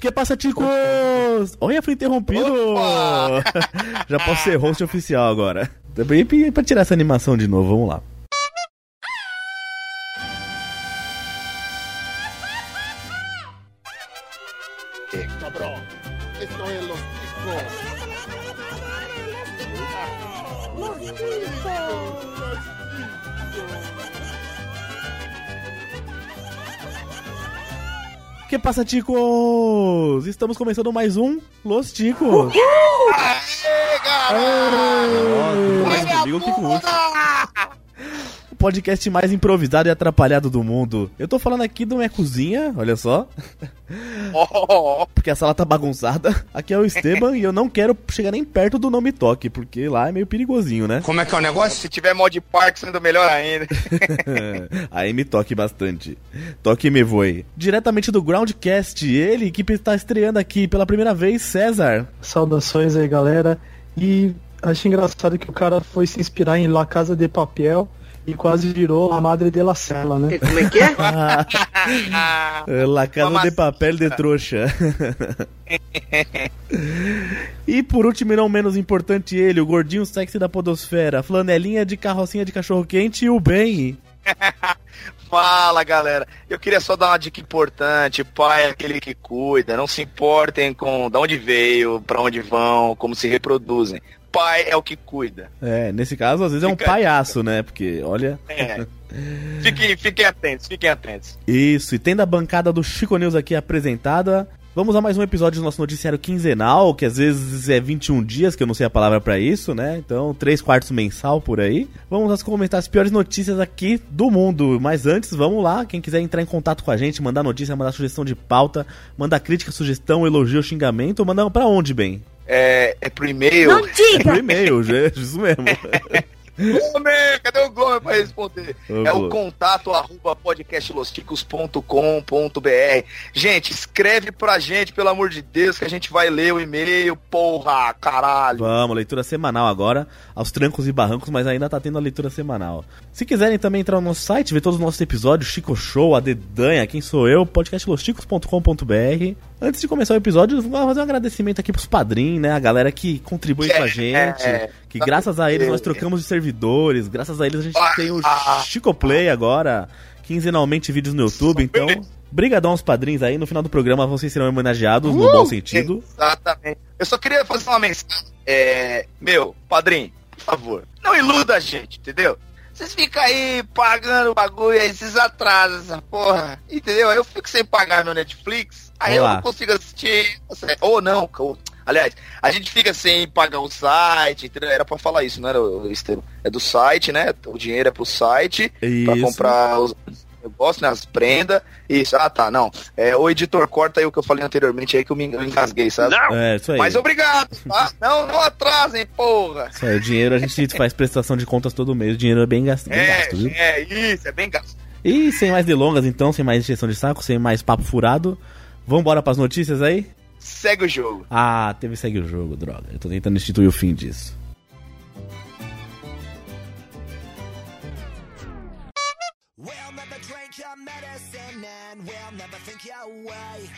Que passa, ticos? Olha, fui interrompido! Já posso ser host oficial agora. Também pra tirar essa animação de novo, vamos lá. Que passa, ticos? Estamos começando mais um Los Ticos. ¡Aê, garoto! Nossa, comigo eu fico útil. Podcast mais improvisado e atrapalhado do mundo. Eu tô falando aqui do minha cozinha, olha só. Oh, Porque a sala tá bagunçada. Aqui é o Esteban e eu não quero chegar nem perto do nome toque, porque lá é meio perigosinho, né? Como é que é o negócio? se tiver mod park, sendo melhor ainda. Aí me toque bastante. Toque me voe. Diretamente do Groundcast, ele que está estreando aqui pela primeira vez, César. Saudações aí, galera. E acho engraçado que o cara foi se inspirar em La Casa de Papel e quase virou a Madre de la Cela, né? Como é que é? La Casa Mamacita. de Papel de Trouxa. e por último e não menos importante ele, o gordinho sexy da podosfera, flanelinha de carrocinha de cachorro-quente e o bem. Fala, galera. Eu queria só dar uma dica importante. Pai é aquele que cuida. Não se importem com de onde veio, pra onde vão, como se reproduzem. Pai é o que cuida. É, nesse caso às vezes é um Fica- palhaço, né? Porque, olha... É. Fiquem, fiquem atentos, fiquem atentos. Isso, e tendo a bancada do Chico News aqui apresentada, vamos a mais um episódio do nosso noticiário quinzenal, que às vezes é 21 dias, que eu não sei a palavra pra isso, né? Então, 3 quartos mensal por aí. Vamos comentar as piores notícias aqui do mundo. Mas antes, vamos lá, quem quiser entrar em contato com a gente, mandar notícia, mandar sugestão de pauta, mandar crítica, sugestão, elogio, xingamento, mandar pra onde, bem? É, é pro e-mail. Não diga! Por e-mail, já- isso mesmo. Glomer, cadê o Glomer pra responder? Ô, É o contato arroba podcastlosticos.com.br. Gente, escreve pra gente, pelo amor de Deus, que a gente vai ler o e-mail, porra, caralho. Vamos, leitura semanal agora, aos trancos e barrancos, mas ainda tá tendo a leitura semanal. Se quiserem também entrar no nosso site, ver todos os nossos episódios, Chico Show, a Dedanha, quem sou eu, podcastlosticos.com.br. Antes de começar o episódio, vou fazer um agradecimento aqui pros padrinhos, né? A galera que contribui com a gente, É, que graças a eles nós trocamos de servidores, graças a eles a gente tem o Chico Play agora, quinzenalmente vídeos no YouTube, então... Brigadão aos padrinhos aí, no final do programa vocês serão homenageados no bom sentido. Exatamente. Eu só queria fazer uma mensagem. É, meu, padrinho, por favor, não iluda a gente, entendeu? Vocês ficam aí pagando o bagulho, aí vocês atrasam essa porra, entendeu? Aí eu fico sem pagar meu Netflix, aí eu Olá. não consigo assistir, ou não, aliás, a gente fica sem pagar o site, entendeu? Era pra falar isso, não era, o Estevam? É do site, né? O dinheiro é pro site, pra Isso. comprar os negócios, né? As prendas. Isso, ah tá, não. É, o editor corta aí o que eu falei anteriormente aí que eu me eu engasguei, sabe? É, isso aí. Mas obrigado, tá? Não, não atrasem, porra. Isso aí, o dinheiro a gente faz prestação de contas todo mês, o dinheiro é bem gasto, bem É, gasto viu? é, isso, é bem gasto. E sem mais delongas, então, sem mais injeção de saco, sem mais papo furado, vambora pras notícias aí? Segue o jogo. Ah, teve segue o jogo, droga. Eu tô tentando instituir o fim disso. And we'll never think your way.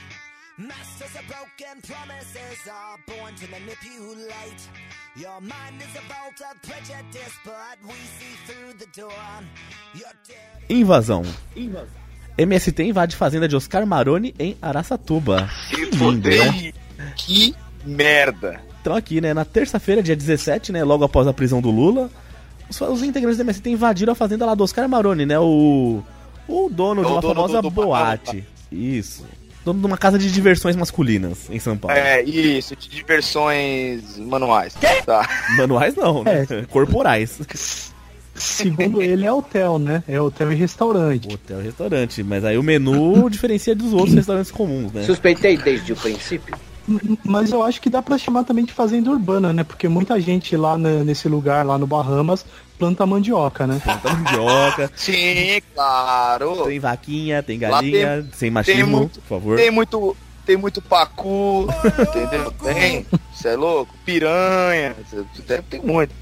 Masters of broken promises are born to manipulate. Your mind is a vault of prejudice, but we see through the door. You're dirty. Invasão. MST invade fazenda de Oscar Maroni em Araçatuba. Que lindo, né? Que merda. Então aqui, né, na terça-feira, dia 17, né, logo após a prisão do Lula, os, os integrantes do MST invadiram a fazenda lá do Oscar Maroni, né, o, o dono É de o uma dono famosa do- do- boate. Isso. Dono de uma casa de diversões masculinas em São Paulo. É, isso, de diversões manuais. Tá. Manuais não, né? Corporais. Segundo ele, é hotel, né? É hotel e restaurante. Hotel e restaurante, mas aí o menu diferencia dos outros restaurantes comuns, né? Suspeitei desde o princípio. Mas eu acho que dá pra chamar também de fazenda urbana, né? Porque muita gente lá na- nesse lugar, lá no Bahamas, planta mandioca, né? Tem mandioca, Sim, claro. tem vaquinha, tem galinha, sem machismo, muito- por favor. Tem muito, tem muito pacu, entendeu? Tem, você é louco? Piranha, tem, tem muito.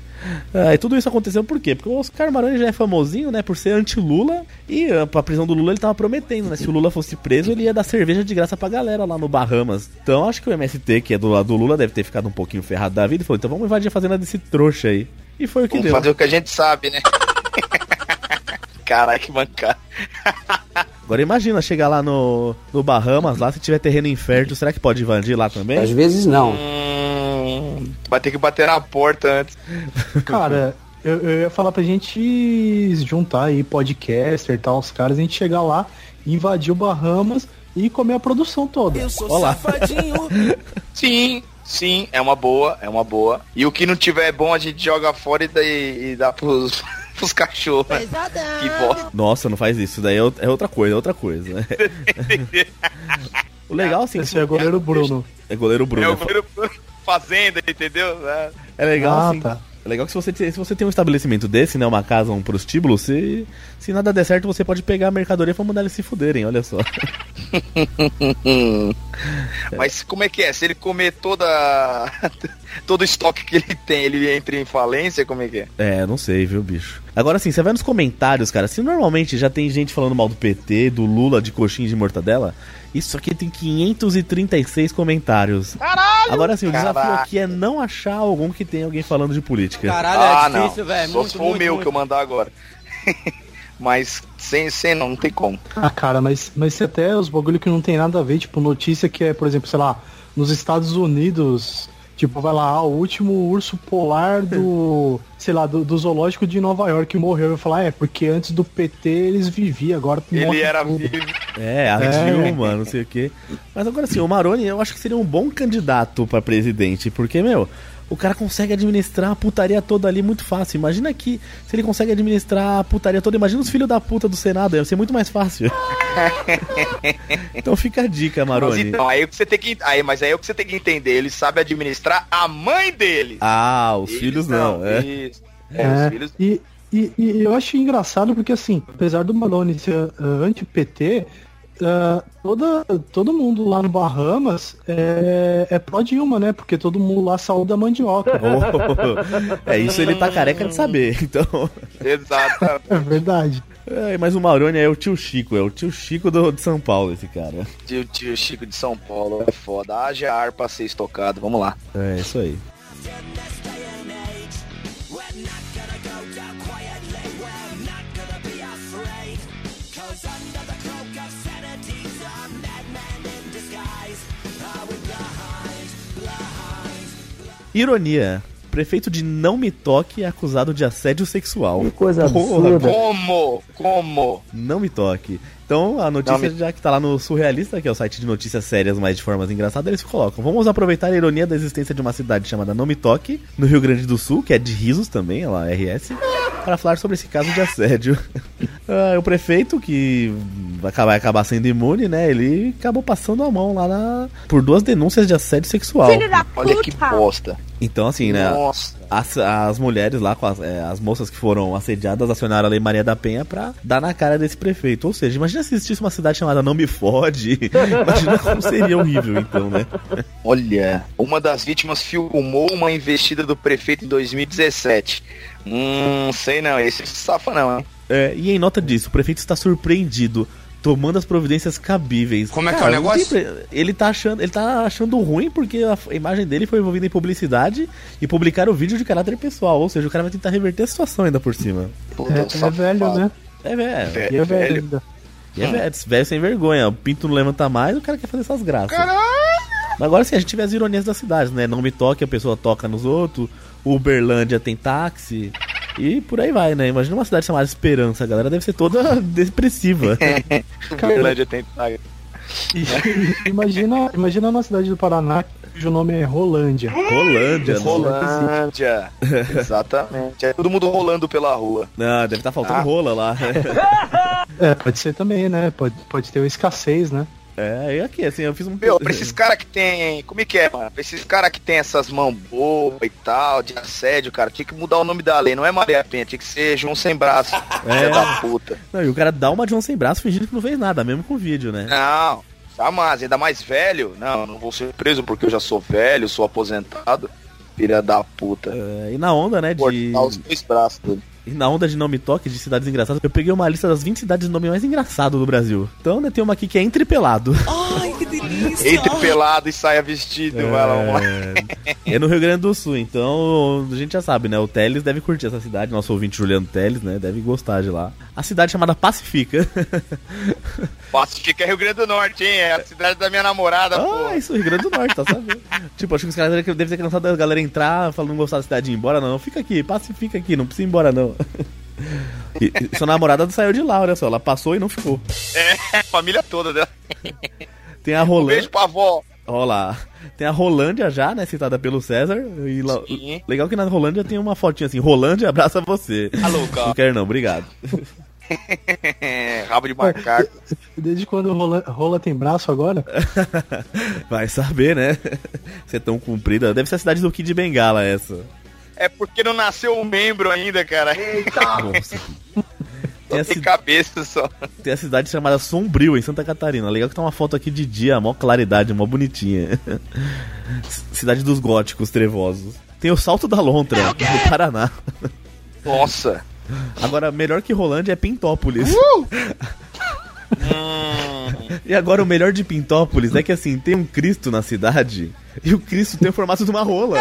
Ah, e tudo isso aconteceu por quê? Porque o Oscar Maroni já é famosinho, né, por ser anti-Lula. E pra prisão do Lula ele tava prometendo, né? Se o Lula fosse preso, ele ia dar cerveja de graça pra galera lá no Bahamas. Então acho que o MST, que é do lado do Lula, deve ter ficado um pouquinho ferrado da vida e falou: então vamos invadir a fazenda desse trouxa aí. E foi o que Vamos deu. fazer o que a gente sabe, né? Caralho, que mancada. Agora imagina chegar lá no, no Bahamas, lá se tiver terreno infértil, será que pode invadir lá também? Às vezes não. Hum, vai ter que bater na porta antes. Cara, eu, eu ia falar pra gente juntar aí podcaster e tal, os caras, a gente chegar lá, invadir o Bahamas e comer a produção toda. Eu sou Olá. safadinho. Sim, sim, é uma boa, é uma boa. E o que não tiver bom a gente joga fora e dá, e dá pros, pros cachorros. né? Que bosta. Nossa, não faz isso, daí é é outra coisa, é outra coisa, né? o legal, assim, Esse é goleiro Bruno. é goleiro Bruno. É É, o primeiro fazenda, entendeu? É. é legal, Ah, assim. tá. É legal que se você, se você tem um estabelecimento desse, né? Uma casa, um prostíbulo, se, se nada der certo, você pode pegar a mercadoria pra mandar eles se fuderem, olha só. Mas como é que é? Se ele comer toda todo o estoque que ele tem, ele entra em falência, como é que é? É, não sei, viu, bicho. Agora assim, você vai nos comentários, cara. Se normalmente já tem gente falando mal do PT, do Lula, de coxinha de mortadela, isso aqui tem 536 comentários. Caralho! Agora assim, o desafio Caraca. aqui é não achar algum que tenha alguém falando de política. Caralho, ah, é difícil, velho. Só se for o meu muito. que eu mandar agora. Mas sem, sem não, não tem como. Ah, cara, mas, mas se até os bagulho que não tem nada a ver, tipo, notícia que é, por exemplo, sei lá, nos Estados Unidos, tipo, vai lá, ah, o último urso polar do, sei lá, do, do zoológico de Nova York morreu. Eu falar, é, porque antes do PT eles viviam, agora Ele morre era tudo. vivo. É, a É. Dilma, não sei o quê. Mas agora assim, o Maroni eu acho que seria um bom candidato pra presidente, porque, meu, o cara consegue administrar a putaria toda ali muito fácil. Imagina que se ele consegue administrar a putaria toda, imagina os filhos da puta do Senado, ia ser muito mais fácil. então fica a dica, Mas Maroni. então, aí que você tem que. Aí, mas aí é o que você tem que entender. Ele sabe administrar a mãe dele. Ah, os Eles filhos não, é. Isso. É, É, os filhos. e, e, e eu acho engraçado porque, assim, apesar do Malone ser ah, anti-PT, ah, toda, todo mundo lá no Bahamas é, é pró-Dilma, né? Porque todo mundo lá saúde da mandioca. Oh, é isso ele tá careca de saber, então. Exato. É verdade. É, mas o Maroni é o tio Chico, é o tio Chico do, de São Paulo, esse cara. Tio, tio Chico de São Paulo é foda. Haja ar pra ser estocado. Vamos lá. É isso aí. Ironia. Prefeito de Não Me Toque é acusado de assédio sexual. Que coisa Porra, absurda. Como? Como? Não me toque. Então, a notícia, me- já que tá lá no Surrealista, que é o site de notícias sérias, mas de formas engraçadas, eles colocam. Vamos aproveitar a ironia da existência de uma cidade chamada Não Me Toque, no Rio Grande do Sul, que é de risos também, ela RS, para falar sobre esse caso de assédio. Ah, o prefeito, que vai acabar, vai acabar sendo imune, né? Ele acabou passando a mão lá na... por duas denúncias de assédio sexual. Olha que bosta. Então, assim, né? Nossa. As, as mulheres lá, com as, é, as moças que foram assediadas, acionaram a Lei Maria da Penha pra dar na cara desse prefeito. Ou seja, imagina se existisse uma cidade chamada Não Me Fode. imagina como seria horrível, então, né? Olha, uma das vítimas filmou uma investida do prefeito em 2017. Hum, sei não, esse safa não, hein? É, e em nota disso, o prefeito está surpreendido. Tomando as providências cabíveis. Como é que é o negócio? pre- Ele tá achando, ele tá achando ruim porque a imagem dele foi envolvida em publicidade e publicaram o vídeo de caráter pessoal. Ou seja, o cara vai tentar reverter a situação ainda por cima. Puta, É, é velho, né? É, velho. Velho, E é velho velho. ainda. E é velho, velho sem vergonha. O pinto não levanta mais, o cara quer fazer essas graças. Mas agora sim, a gente vê as ironias das cidades, né? Não me toque, a pessoa toca nos outros. Uberlândia tem táxi. E por aí vai, né? Imagina uma cidade chamada Esperança, a galera deve ser toda depressiva. Uberlândia tem E- imagina, imagina na cidade do Paraná cujo nome é Rolândia. Rolândia, não. Rolândia. Exatamente. É todo mundo rolando pela rua. Ah, deve estar faltando Ah. rola lá. É, pode ser também, né? Pode, pode ter uma escassez, né? É, e aqui, assim, eu fiz um. Meu, pra esses caras que tem. Como é que é, mano? Pra esses caras que tem essas mãos boas e tal, de assédio, cara, tinha que mudar o nome da lei. Não é Maria Penha, tinha que ser João Sem Braço. Filha da puta. Não, e o cara dá uma de um sem braço fingindo que não fez nada, mesmo com o vídeo, né? Não, jamais, ainda mais velho. Não, não vou ser preso porque eu já sou velho, sou aposentado. Filha da puta. É, e na onda, né, de... Cortar os dois braços dele. E na onda de nome toque de cidades engraçadas, eu peguei uma lista das 20 cidades de nome mais engraçado do Brasil. Então, né, tem uma aqui que é Entrepelado. Ai, que delícia! Entre pelado e saia vestido, vai lá, vamos lá. É, é no Rio Grande do Sul, então a gente já sabe, né? O Teles deve curtir essa cidade, nosso ouvinte Juliano Teles, né? Deve gostar de lá. A cidade chamada Pacifica. Pacifica é Rio Grande do Norte, hein? É a cidade da minha namorada, ah, pô. isso, Rio Grande do Norte, tá sabendo? tipo, acho que os caras devem devem ter cansado da galera entrar, falando não gostar da cidade e ir embora, não. Fica aqui, pacifica aqui, não precisa ir embora, não. E, e sua namorada saiu de lá, olha só, ela passou e não ficou. É, a família toda dela. Tem a Um Rolândia. beijo pra avó. Olha lá. Tem a Rolândia já, né? Citada pelo César. E Sim. legal que na Rolândia tem uma fotinha assim: Rolândia abraça você. Alô, Não cara. quero não, obrigado. Rabo de macaco. Desde quando rola, rola tem braço agora? Vai saber, né? Você é tão comprida. Deve ser a cidade do Kid Bengala essa. É porque não nasceu um membro ainda, cara. Nossa. Tem a, Tem cabeça só. tem a cidade chamada Sombrio, em Santa Catarina. Legal que tá uma foto aqui de dia, mó claridade, mó bonitinha. Cidade dos góticos trevosos. Tem o Salto da Lontra, no Paraná. Nossa. Agora, melhor que Rolândia é Pintópolis. Hum, E agora o melhor de Pintópolis é que assim, tem um Cristo na cidade e o Cristo tem o formato de uma rola.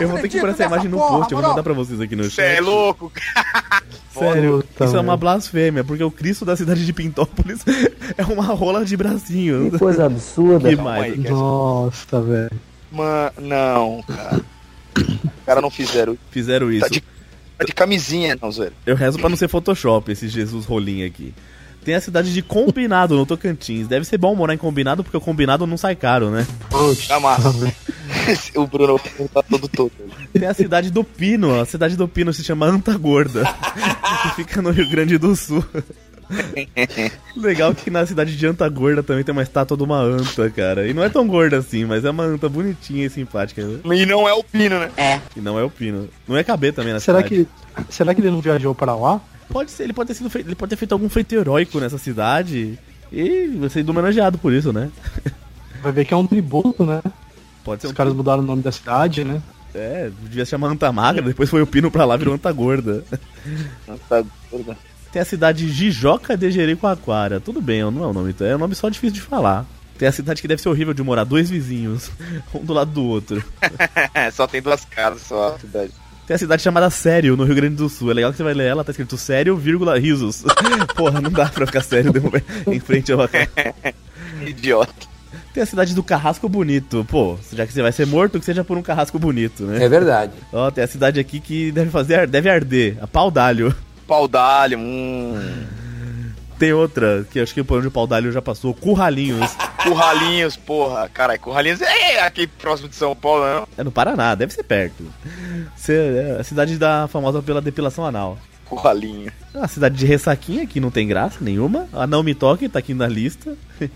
Eu, vou ter que pôr essa imagem no post, eu vou mandar pra vocês aqui no Você é chat. louco, Sério, Puta isso é uma blasfêmia, porque o Cristo da cidade de Pintópolis é uma rola de bracinho. Coisa absurda. Que mais? aí, que- Nossa, velho. Mano, não, cara. Os caras não fizeram. Fizeram isso. Tá de, tá de camisinha, não, Zé. Eu rezo pra não ser Photoshop esse Jesus rolinho aqui. Tem a cidade de Combinado, no Tocantins. Deve ser bom morar em Combinado, porque o Combinado não sai caro, né? Tá massa. o Bruno tá todo todo. Tem a cidade do Pino. A cidade do Pino se chama Antagorda. que fica no Rio Grande do Sul. Legal que na cidade de Antagorda também tem uma estátua de uma anta, cara. E não é tão gorda assim, mas é uma anta bonitinha e simpática. Né? E não é o Pino, né? E não é o Pino. Não é caber também na Será cidade. que, será que ele não viajou pra lá? Pode ser, ele pode ter sido feito, ele pode ter feito algum feito heróico nessa cidade. E vai ser homenageado por isso, né? Vai ver que é um tributo, né? Pode ser Os um caras mudaram o nome da cidade, né? É, devia se chamar Anta Magra, depois foi o Pino pra lá, virou Anta Gorda. Tá gorda. Tem a cidade Jijoca de Jericoacoara. Tudo bem, não é um nome, é um nome só difícil de falar. Tem a cidade que deve ser horrível de morar, dois vizinhos, um do lado do outro. só tem duas casas só a cidade. Tem a cidade chamada Sério, no Rio Grande do Sul. É legal que você vai ler ela, tá escrito sério, vírgula, risos. Porra, não dá pra ficar sério de momento em frente a uma. Idiota. Tem a cidade do Carrasco Bonito. Pô, já que você vai ser morto, que seja por um carrasco bonito, né? É verdade. Ó, tem a cidade aqui que deve fazer, deve arder, a Pau d'Alho. Pau d'alho, hum. Tem outra, que acho que por onde o Pau d'Alho já passou, Curralinhos. Curralinhos, porra. Caralho, Curralinhos é aqui próximo de São Paulo, não? É no Paraná, deve ser perto. É a cidade da famosa pela depilação anal. Curralinho. A cidade de Ressaquinha, que não tem graça nenhuma. A Não Me Toque, tá aqui na lista.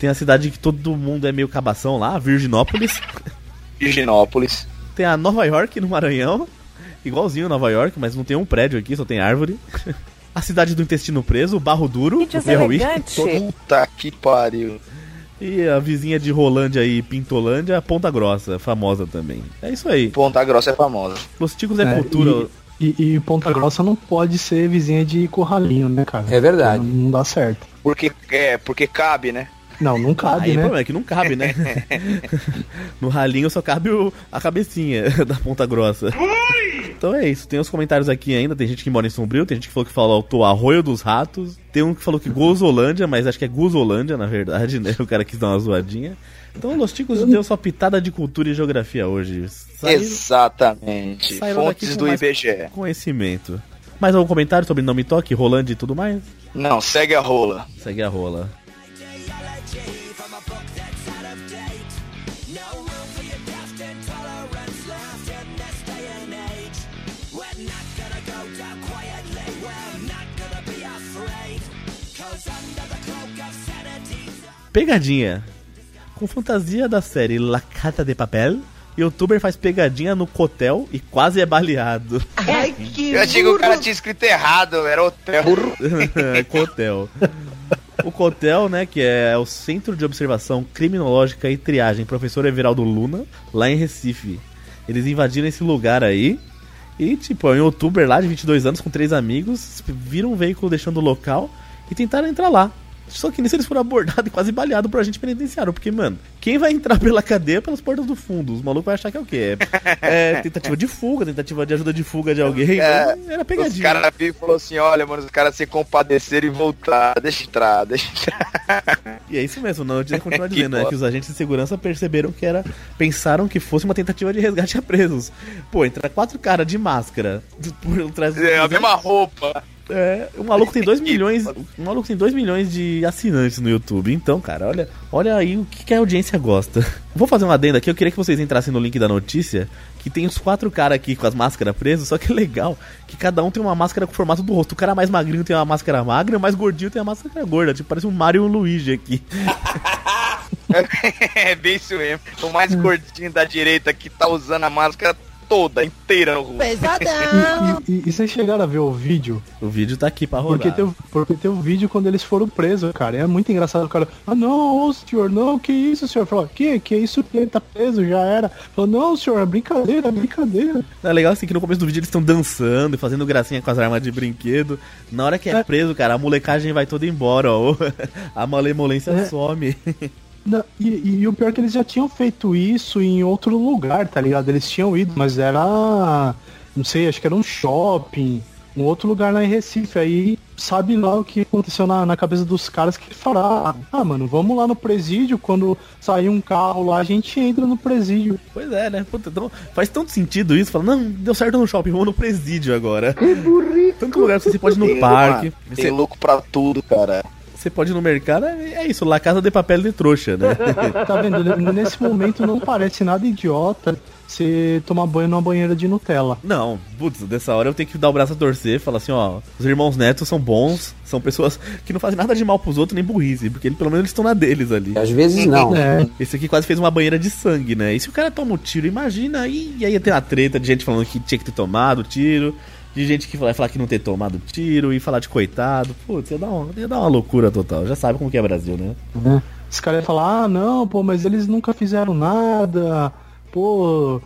Tem a cidade que todo mundo é meio cabação lá, Virginópolis. Virginópolis. Tem a Nova York, no Maranhão. Igualzinho Nova York, mas não tem um prédio aqui, só tem árvore. A cidade do intestino preso, Barro Duro, Piauí. Puta que pariu. E a vizinha de Rolândia e Pintolândia, Ponta Grossa, famosa também. É isso aí. Ponta Grossa é famosa. Los Ticos é, É, cultura. E, e Ponta Grossa não pode ser vizinha de Curralinho, né, cara? É verdade. Não, não dá certo. Porque, é, porque cabe, né? Não, não cabe, Aí o né? problema é que não cabe, né? no ralinho só cabe o- a cabecinha da ponta grossa. Então é isso. Tem os comentários aqui ainda. Tem gente que mora em Sombrio, tem gente que falou que falou o Arroio dos Ratos. Tem um que falou que Gozolândia, mas acho que é Guzolândia, na verdade, né? O cara quis dar uma zoadinha. Então, Los Ticos deu sua pitada de cultura e geografia hoje. Saíram Exatamente. saíram Fontes do IBGE. conhecimento. Mais algum comentário sobre Não Me Toque, Rolândia e tudo mais? Não, segue a rola. Segue a rola. Pegadinha. Com fantasia da série La Casa de Papel, youtuber faz pegadinha no cotel e quase é baleado. Eu achei que o cara tinha escrito errado, era hotel. cotel. O Cotel, né, que é o Centro de Observação Criminológica e Triagem Professor Everaldo Luna, lá em Recife. Eles invadiram esse lugar aí. E, tipo, é um youtuber lá de 22 anos com três amigos, viram um veículo deixando o local e tentaram entrar lá. Só que nisso eles foram abordados e quase baleados por agente penitenciário. Porque, mano, quem vai entrar pela cadeia pelas portas do fundo? Os malucos vão achar que é o quê? É, é tentativa de fuga, tentativa de ajuda de fuga de alguém. É, então, era pegadinha. Os caras viram e falou assim: olha, mano, os caras se compadeceram e voltaram. Deixa entrar, deixa entrar. E é isso mesmo, não notícia continua Que dizendo, né? bosta. Que os agentes de segurança perceberam que era. Pensaram que fosse uma tentativa de resgate a presos. Pô, entra quatro caras de máscara por trás do. É a mesma roupa. É, o maluco tem 2 milhões. O maluco tem 2 milhões de assinantes no YouTube. Então, cara, olha, olha aí o que, que a audiência gosta. Vou fazer uma adenda aqui, eu queria que vocês entrassem no link da notícia. Que tem os quatro caras aqui com as máscaras presos, só que é legal que cada um tem uma máscara com o formato do rosto. O cara mais magrinho tem uma máscara magra, o mais gordinho tem a máscara gorda. Tipo, parece um Mario e um Luigi aqui. é bem isso mesmo. O mais gordinho da direita que tá usando a máscara toda, inteira no rosto. Pesadão. E, e- e vocês chegaram a ver o vídeo? O vídeo tá aqui pra rodar. Porque tem, o- porque tem um vídeo quando eles foram presos, cara. É muito engraçado o cara. Ah não, senhor, não, que isso, senhor? Falou, que, que isso que ele tá preso, já era. Falou, não, senhor, é brincadeira, é brincadeira. É legal assim que no começo do vídeo eles estão dançando e fazendo gracinha com as armas de brinquedo. Na hora que é É. preso, cara, a molecagem vai toda embora, ó. A malemolência É. some. Não, e, e- e o pior é que eles já tinham feito isso em outro lugar, tá ligado? Eles tinham ido, mas era. Não sei, acho que era um shopping, um outro lugar lá em Recife. Aí sabe lá o que aconteceu na, na cabeça dos caras que falaram, ah, mano, vamos lá no presídio, quando sair um carro lá, a gente entra no presídio. Pois é, né? Puta, então, faz tanto sentido isso. Fala, não, deu certo no shopping, vamos no presídio agora. Que burrito. Tanto lugar que você pode ir no Tem, parque, mano, Tem você, louco pra tudo, cara. Você pode ir no mercado, é é isso, lá casa de papel de trouxa, né? Tá vendo? Nesse momento não parece nada idiota você tomar banho numa banheira de Nutella. Não, putz, dessa hora eu tenho que dar o braço a torcer e falar assim, ó, os irmãos netos são bons, são pessoas que não fazem nada de mal pros outros, nem burrice, porque ele- pelo menos eles estão na deles ali. Às vezes não. É, Esse aqui quase fez uma banheira de sangue, né? E se o cara toma um tiro, imagina, aí, aí ia ter uma treta de gente falando que tinha que ter tomado tiro, de gente que vai falar que não ter tomado tiro, e falar de coitado. Putz, ia dar, uma, ia dar uma loucura total. Já sabe como que é Brasil, né? né? Os caras iam falar, ah, não, pô, mas eles nunca fizeram nada, pô,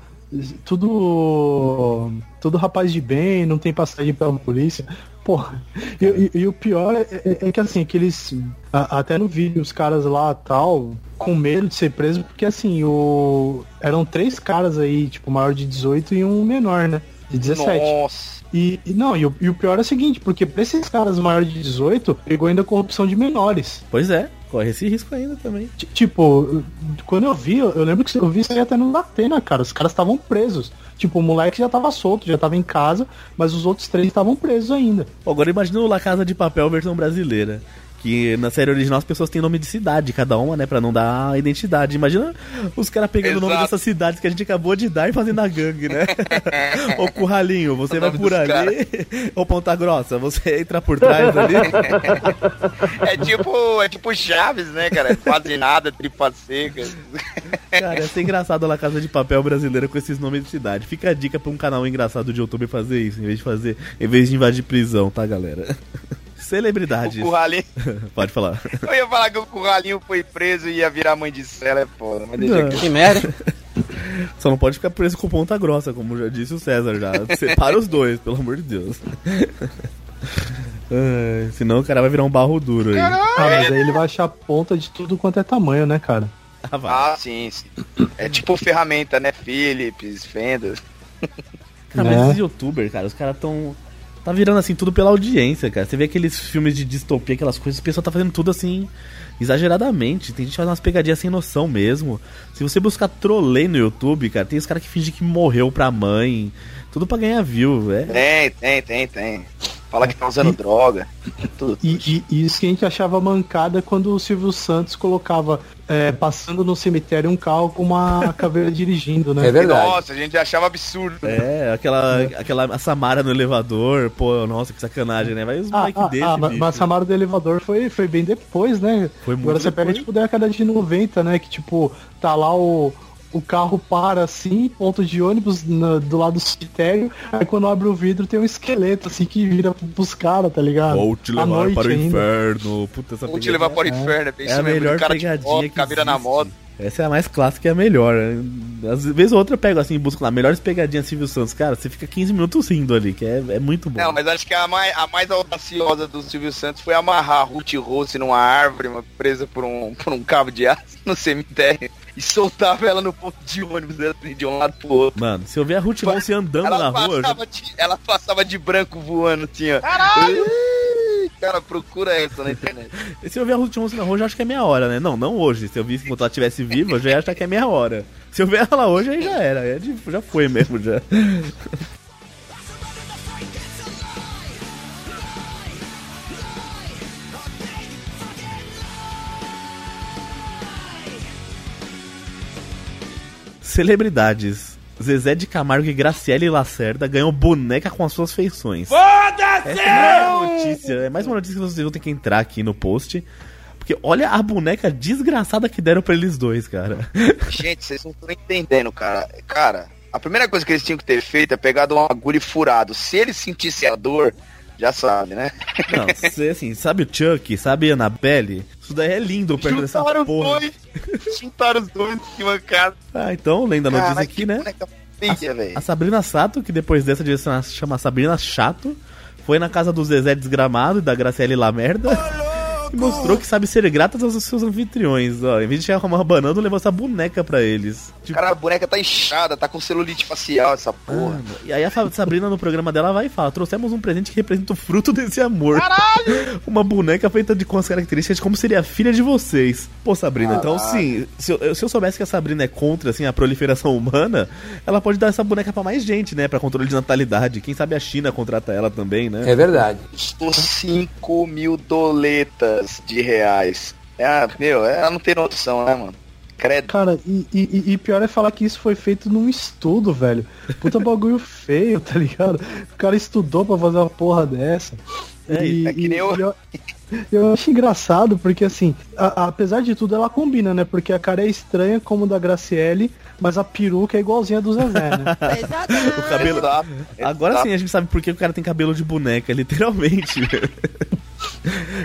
tudo. Tudo rapaz de bem, não tem passagem pela polícia. Porra, e, e- e o pior é, é- é que assim, que eles. a- até no vídeo, os caras lá tal, com medo de ser preso, porque assim, o. Eram três caras aí, tipo, maior de 18 e um menor, né? De 17. Nossa. E, e não, e o, e o pior é o seguinte, porque pra esses caras maiores de 18, pegou ainda corrupção de menores. Pois é, corre esse risco ainda também. Ti- Tipo, quando eu vi, eu lembro que eu vi isso aí até no Datena, cara. Os caras estavam presos. Tipo, o moleque já tava solto, já tava em casa, mas os outros três estavam presos ainda. Agora imagina o La Casa de Papel versão brasileira. Que na série original as pessoas têm nome de cidade, cada uma, né? Pra não dar identidade. Imagina os caras pegando o nome Exato. dessas cidades que a gente acabou de dar e fazendo a gangue, né? Ô Curralinho, você O vai por ali. Ô Ponta Grossa, você entra por trás ali. É tipo, é tipo Chaves, né, cara? Quase nada, tripa seca. Cara, ia ser engraçado a La Casa de Papel brasileira com esses nomes de cidade. Fica a dica pra um canal engraçado de YouTube fazer isso, em vez de fazer, em vez de invadir prisão, tá, galera? O Celebridades. Curralinho. Pode falar. Eu ia falar que o Curralinho foi preso e ia virar mãe de cela, é foda. Mas deixa aqui. Que merda. Só não pode ficar preso com ponta grossa, como já disse o César já. Separa os dois, pelo amor de Deus. Ai, senão o cara vai virar um barro duro aí. Ah, mas aí ele vai achar ponta de tudo quanto é tamanho, né, cara? Ah, vai. Ah, sim, sim. É tipo ferramenta, né? Philips, Fender. Cara, mas né? esses youtubers, cara, os caras tão. Tá virando assim tudo pela audiência, cara. Você vê aqueles filmes de distopia, aquelas coisas, o pessoal tá fazendo tudo assim, exageradamente. Tem gente fazendo umas pegadinhas sem noção mesmo. Se você buscar trolei no YouTube, cara, tem os caras que fingem que morreu pra mãe. Tudo pra ganhar view, é. Tem, tem, tem, tem. Fala que tá usando droga. Tudo. E, e- e isso que a gente achava mancada quando o Silvio Santos colocava é, passando no cemitério um carro com uma caveira dirigindo, né? É verdade. Nossa, a gente achava absurdo. É, aquela, aquela a Samara no elevador, pô, nossa, que sacanagem, né? Vai os Ah, ah, desse, ah, mas- bicho. mas a Samara do elevador foi, foi bem depois, né? Foi muito Agora você pega, depois. tipo, década de 90, né? Que, tipo, tá lá o, o carro para, assim, ponto de ônibus na- do lado do cemitério, aí quando abre o vidro tem um esqueleto, assim, que vira pros caras, tá ligado? Vou te levar noite para o ainda. inferno. Puta, essa Vou te levar para o inferno, é bem É a isso mesmo. melhor O cara de pegadinha moto, que caveira na moto. Essa é a mais clássica e a melhor. Às vezes ou outra eu pego assim, busco lá, melhores pegadinhas Silvio Santos. Cara, você fica 15 minutos rindo ali, que é, é muito bom. Não, mas acho que a mais, a mais audaciosa do Silvio Santos foi amarrar a Ruth Rose numa árvore, uma presa por um, por um cabo de aço no cemitério. E soltava ela no ponto de ônibus assim, de um lado pro outro. Mano, se eu ver a Ruth Rose andando ela na rua. já- de, ela passava de branco voando assim, ó. Caralho! Cara, procura essa na internet. Se eu ver a Ruth Rose na rua, eu já acho que é meia hora, né? Não, não hoje. Se eu visse enquanto ela estivesse viva, eu já ia achar que é meia hora. Se eu ver ela hoje, aí já era. É já foi mesmo, já. Celebridades. Zezé de Camargo e Graciele Lacerda ganham boneca com as suas feições. Essa é uma notícia. É mais uma notícia que vocês vão ter que entrar aqui no post. Porque olha a boneca desgraçada que deram pra eles dois, cara. Gente, vocês não estão entendendo, cara. Cara, a primeira coisa que eles tinham que ter feito é pegado um agulho e furado. Se eles sentissem a dor, já sabe, né? Não, você, assim, sabe o Chuck, sabe a Annabelle? Isso daí é lindo perto dessa Juntaram os porra. dois. Juntaram os dois em uma casa. Ah, então, lendo a notícia aqui, né? boneca feia, velho. A Sabrina Sato, que depois dessa direção chama Sabrina Chato, foi na casa do Zezé Desgramado e da Graciele Lamerda e mostrou que sabe ser grata aos seus anfitriões. Ó, em vez de chegar com uma banana, levou essa boneca pra eles. Tipo, Cara, a boneca tá inchada, tá com celulite facial, essa porra. Mano, e aí a Sabrina no programa dela vai e fala: trouxemos um presente que representa o fruto desse amor. Caralho! Uma boneca feita de com as características de como seria a filha de vocês. Pô, Sabrina, então sim, se eu, se eu soubesse que a Sabrina é contra assim, a proliferação humana, ela pode dar essa boneca pra mais gente, né? Pra controle de natalidade. Quem sabe a China contrata ela também, né? É verdade. Custou 5 mil doletas de reais. É, meu, ela não tem noção, né, mano? Credo. Cara, e, e- e pior é falar que isso foi feito num estudo, velho. Puta bagulho feio, tá ligado? O cara estudou pra fazer uma porra dessa. É, E- é que nem eu- eu, eu acho engraçado porque, assim, a- apesar de tudo, ela combina, né? Porque a cara é estranha como a da Graciele, mas a peruca é igualzinha a do Zezé, né? O cabelo. Exato, Agora exato. sim a gente sabe por que o cara tem cabelo de boneca, literalmente.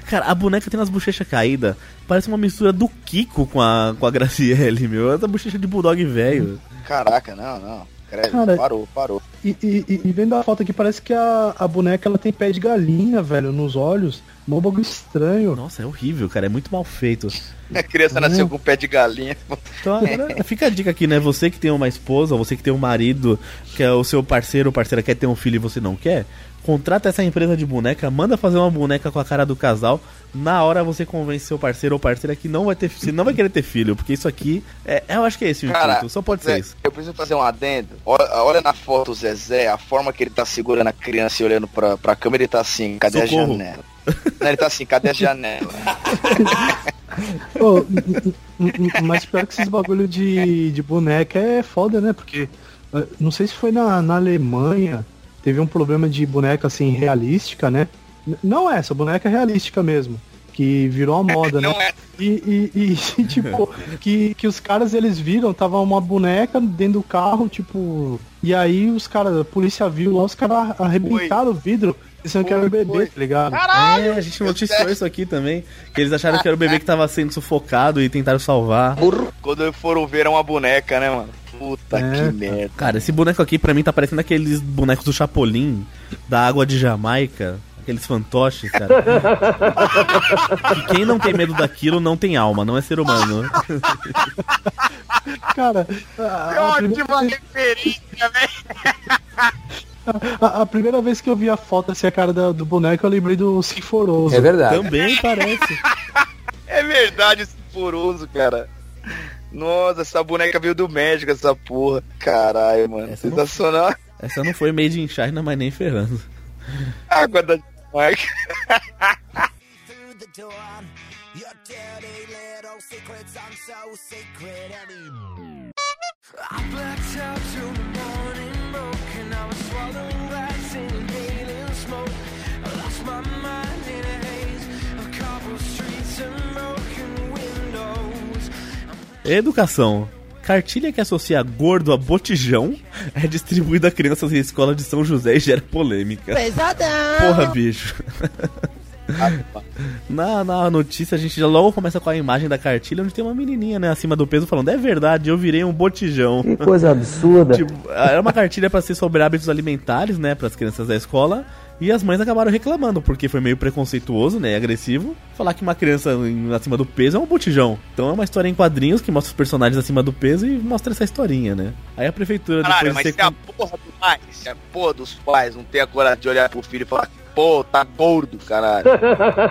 cara, a boneca tem umas bochechas caídas. Parece uma mistura do Kiko com a, com a Graciele, meu. Essa bochecha de bulldog velho. Caraca, não, não. Credo, Cara, parou, parou. E, e- e- vendo a foto aqui, parece que a, a boneca ela tem pé de galinha, velho, nos olhos. Mó bagulho estranho. Nossa, é horrível, cara. É muito mal feito. A criança nasceu Uhum. com pé de galinha. Então agora fica a dica aqui, né? Você que tem uma esposa, você que tem um marido, que é o seu parceiro ou parceira quer ter um filho e você não quer, contrata essa empresa de boneca, manda fazer uma boneca com a cara do casal. Na hora você convence seu parceiro ou parceira que não vai ter, você não vai querer ter filho, porque isso aqui é, eu acho que é esse o Cara, intuito, só pode ser Zé, isso. eu preciso fazer um adendo. Olha, olha na foto o Zezé, a forma que ele tá segurando a criança e olhando pra, pra câmera, ele tá assim, cadê Socorro. a janela? Não, ele tá assim, cadê a janela? M- mas pior que esses bagulho de, de boneca é foda, né? Porque eh, não sei se foi na, na Alemanha, teve um problema de boneca assim realística, né? Não essa, boneca realística mesmo. Que virou a moda, né? É. E, e- e, tipo, que, que os caras eles viram, tava uma boneca dentro do carro, tipo. E aí os caras, a polícia viu lá, os caras arrebentaram o vidro, pensando que era Foi, bebê, foi. tá ligado? É, a gente noticiou isso aqui também, que eles acharam que era o bebê que tava sendo sufocado e tentaram salvar. Quando foram ver era uma boneca, né, mano? Puta É. que merda. Cara, esse boneco aqui pra mim tá parecendo aqueles bonecos do Chapolin, da água de Jamaica, aqueles fantoches, cara. que quem não tem medo daquilo não tem alma, não é ser humano. Cara, a, a primeira, Ótima referência, velho. A- a primeira vez que eu vi a foto assim, a cara da- do boneco, eu lembrei do Sinforoso. É verdade. Também parece. É verdade esse poroso, cara. Nossa, essa boneca veio do médico, essa porra. Caralho, mano. Essa não- Sensacional. Essa não foi made in China, mas nem ferrando. Água da anymore. I blacked out Educação. Cartilha que associa gordo a botijão é distribuída a crianças em escola de São José e gera polêmica. Pesadão. Porra, bicho. Na, na notícia, a gente já logo começa com a imagem da cartilha, onde tem uma menininha, né, acima do peso, falando: É verdade, eu virei um botijão. Que coisa absurda. Tipo, era uma cartilha pra ser sobre hábitos alimentares, né, para as crianças da escola. E as mães acabaram reclamando, porque foi meio preconceituoso, né, e agressivo, falar que uma criança acima do peso é um botijão. Então é uma história em quadrinhos que mostra os personagens acima do peso e mostra essa historinha, né. Aí a prefeitura Caralho, depois mas de se ser... a porra do pai, se a porra dos pais não tem a coragem de olhar pro filho e falar, pô, tá gordo, caralho.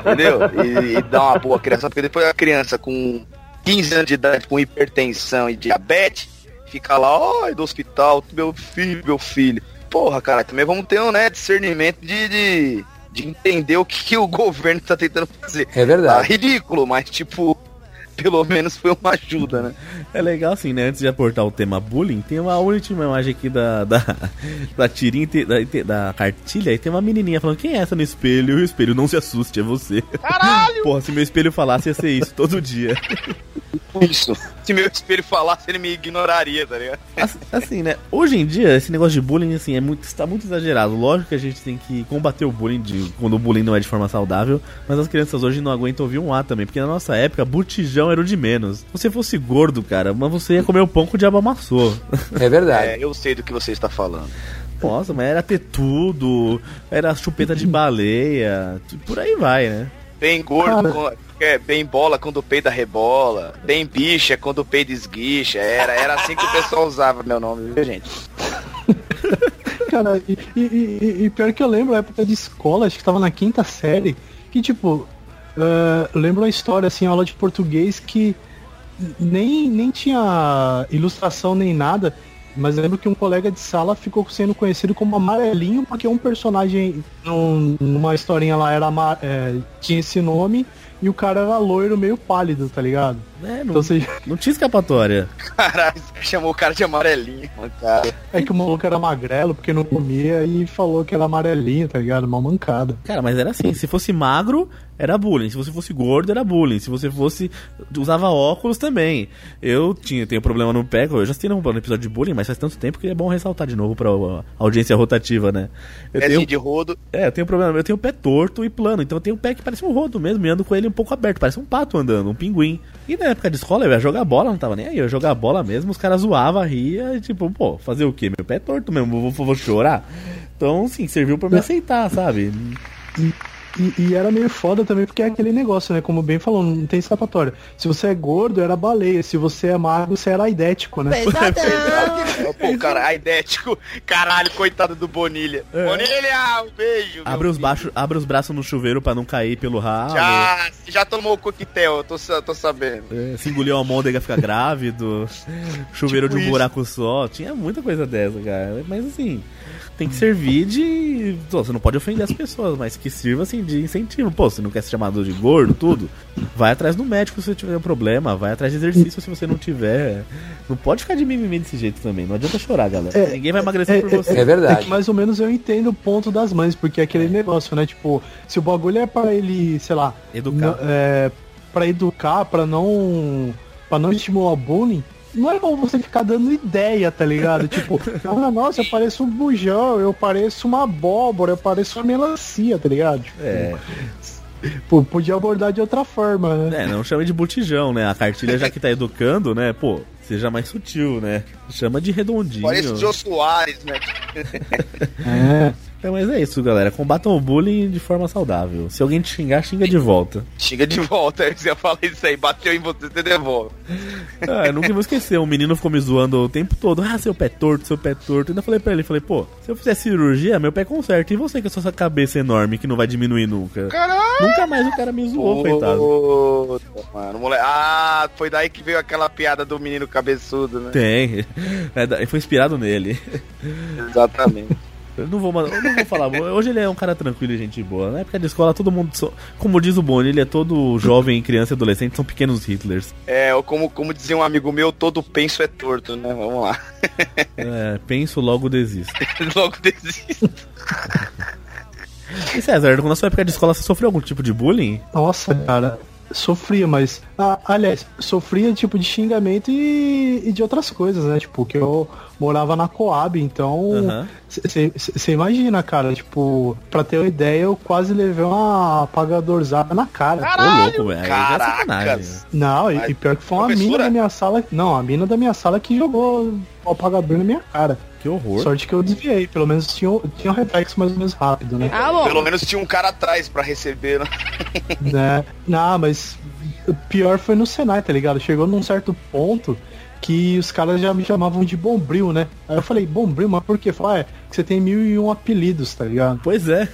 Entendeu? E, e dar uma boa criança, porque depois a criança com 15 anos de idade com hipertensão e diabetes, fica lá, ó, do hospital, meu filho, meu filho. Porra, cara, também vamos ter um, né, discernimento de, de, de entender o que, que o governo tá tentando fazer. É Tá verdade. ridículo, mas tipo, pelo menos foi uma ajuda, né? É legal assim, né? Antes de aportar o tema bullying, tem uma última imagem aqui da, da, da tirinha, da, da cartilha, e tem uma menininha falando, quem é essa no espelho? E o espelho, não se assuste, é você. Caralho! Porra, se meu espelho falasse, ia ser isso todo dia. Isso. Se meu espelho falasse, ele me ignoraria, tá ligado? Assim, assim, né? Hoje em dia, esse negócio de bullying, assim, é muito, está muito exagerado. Lógico que a gente tem que combater o bullying de, quando o bullying não é de forma saudável, mas as crianças hoje não aguentam ouvir um A também, porque na nossa época, botijão era o de menos. Se você fosse gordo, cara, mas você ia comer o pão que o diabo amassou. É verdade. É, eu sei do que você está falando. Nossa, mas era ter tudo, era chupeta de baleia, por aí vai, né? Bem gordo, Cara. com- é, bem bola quando o peida rebola. Bem bicha quando o peida esguicha. Era, era assim que o pessoal usava meu nome, viu, gente? Cara, e, e- e- e pior que eu lembro, a época de escola, acho que tava na quinta série, que tipo, eh, eu lembro uma história assim, aula de português que nem, nem tinha ilustração nem nada, mas eu lembro que um colega de sala ficou sendo conhecido como amarelinho porque um personagem num- numa historinha lá era eh, tinha esse nome e o cara era loiro meio pálido, tá ligado? É, não, Então você, não tinha escapatória. Caralho, você chamou o cara de amarelinho, mano, cara. é que o maluco era magrelo porque não comia e falou que era amarelinho, tá ligado? Uma mancada. Cara, mas era assim, se fosse magro, era bullying. Se você fosse gordo, era bullying. Se você fosse. usava óculos também. Eu tinha, tenho problema no pé, eu já no, no episódio de bullying, mas faz tanto tempo que é bom ressaltar de novo pra uh, audiência rotativa, né? Eu É tenho, de rodo. é, eu tenho problema, eu tenho o pé torto e plano, então eu tenho o pé que parece um rodo mesmo, e ando com ele um pouco aberto, parece um pato andando, um pinguim. E na época de escola eu ia jogar bola, não tava nem aí, eu ia jogar bola mesmo, os caras zoavam, ria, e tipo, pô, fazer o quê? Meu pé é torto mesmo, vou, vou, vou chorar? Então, sim, serviu pra me aceitar, sabe? E, e era meio foda também, porque é aquele negócio, né? Como bem falou, não tem escapatória. Se você é gordo, era baleia. Se você é magro, você era idético, né? Pô, cara, aidético. Caralho, coitado do Bonilha. É. Bonilha, um beijo. Abre os, baixos, abre os braços no chuveiro pra não cair pelo ralo. Já, já tomou o coquetel, eu tô, tô sabendo. É, se engolir uma môndega fica grávido. Chuveiro Tipo de um isso. buraco só. Tinha muita coisa dessa, cara. Mas assim, tem que servir de. Pô, Você não pode ofender as pessoas, mas que sirva assim de incentivo. Pô, você não quer ser chamado de gordo, tudo? Vai atrás do médico se você tiver um problema. Vai atrás de exercício se você não tiver. Não pode ficar de mimimi desse jeito também. Não adianta chorar, galera. É, Ninguém vai emagrecer é, por é, você. É É verdade. que mais ou menos eu entendo o ponto das mães, porque é aquele negócio, né? Tipo, se o bagulho é pra ele, sei lá, Educar. é, pra educar, pra não. pra não estimular o bullying. Não é bom você ficar dando ideia, tá ligado? Tipo, ah, nossa, eu pareço um bujão, eu pareço uma abóbora, eu pareço uma melancia, tá ligado? Tipo, É. pô, podia abordar de outra forma, né? É, não chama de botijão, né? A cartilha já que tá educando, né? Pô, seja mais sutil, né? Chama de redondinho. Parece o Jô Soares, né? É. É, mas é isso, galera. Combatam o bullying de forma saudável. Se alguém te xingar, xinga de volta. Chega de volta, aí você fala isso aí, bateu em você, você devolve. Ah, eu nunca vou esquecer. Um menino ficou me zoando o tempo todo. Ah, seu pé torto, seu pé torto. Ainda falei pra ele, falei, pô, se eu fizer cirurgia, meu pé conserta. E você com a sua cabeça enorme que não vai diminuir nunca? Caralho! Nunca mais o cara me zoou, coitado. Puta, mano, moleque. Ah, foi daí que veio aquela piada do menino cabeçudo, né? Tem. É, foi inspirado nele. Exatamente. Eu não vou, eu não vou falar. Hoje ele é um cara tranquilo e gente boa. Na época de escola, todo mundo. so- Como diz o Boni, ele é todo jovem, criança e adolescente, são pequenos Hitlers. É, ou como, como dizia um amigo meu, todo penso é torto, né? Vamos lá. É, penso, logo desisto. Logo desisto. E César, na sua época de escola, você sofreu algum tipo de bullying? Nossa, cara, sofria, mas Ah, aliás, sofria tipo de xingamento e, e de outras coisas, né? Tipo, que eu morava na Coab, então você imagina, cara, tipo, pra ter uma ideia, eu quase levei uma apagadorzada na cara. Ô, louco, velho. é. Caracas! Não, e, e pior que foi uma professora? mina da minha sala. Não, a mina da minha sala que jogou o apagador na minha cara. Que horror. Sorte que eu desviei, pelo menos tinha, um- tinha um reflexo mais ou menos rápido, né? Ah. Pelo menos tinha um cara atrás pra receber, né? né? Não, mas pior foi no Senai, tá ligado? Chegou num certo ponto que os caras já me chamavam de Bombril, né? Aí eu falei, Bombril, mas por quê? Falei, ah, é que você tem mil e um apelidos, tá ligado? Pois é.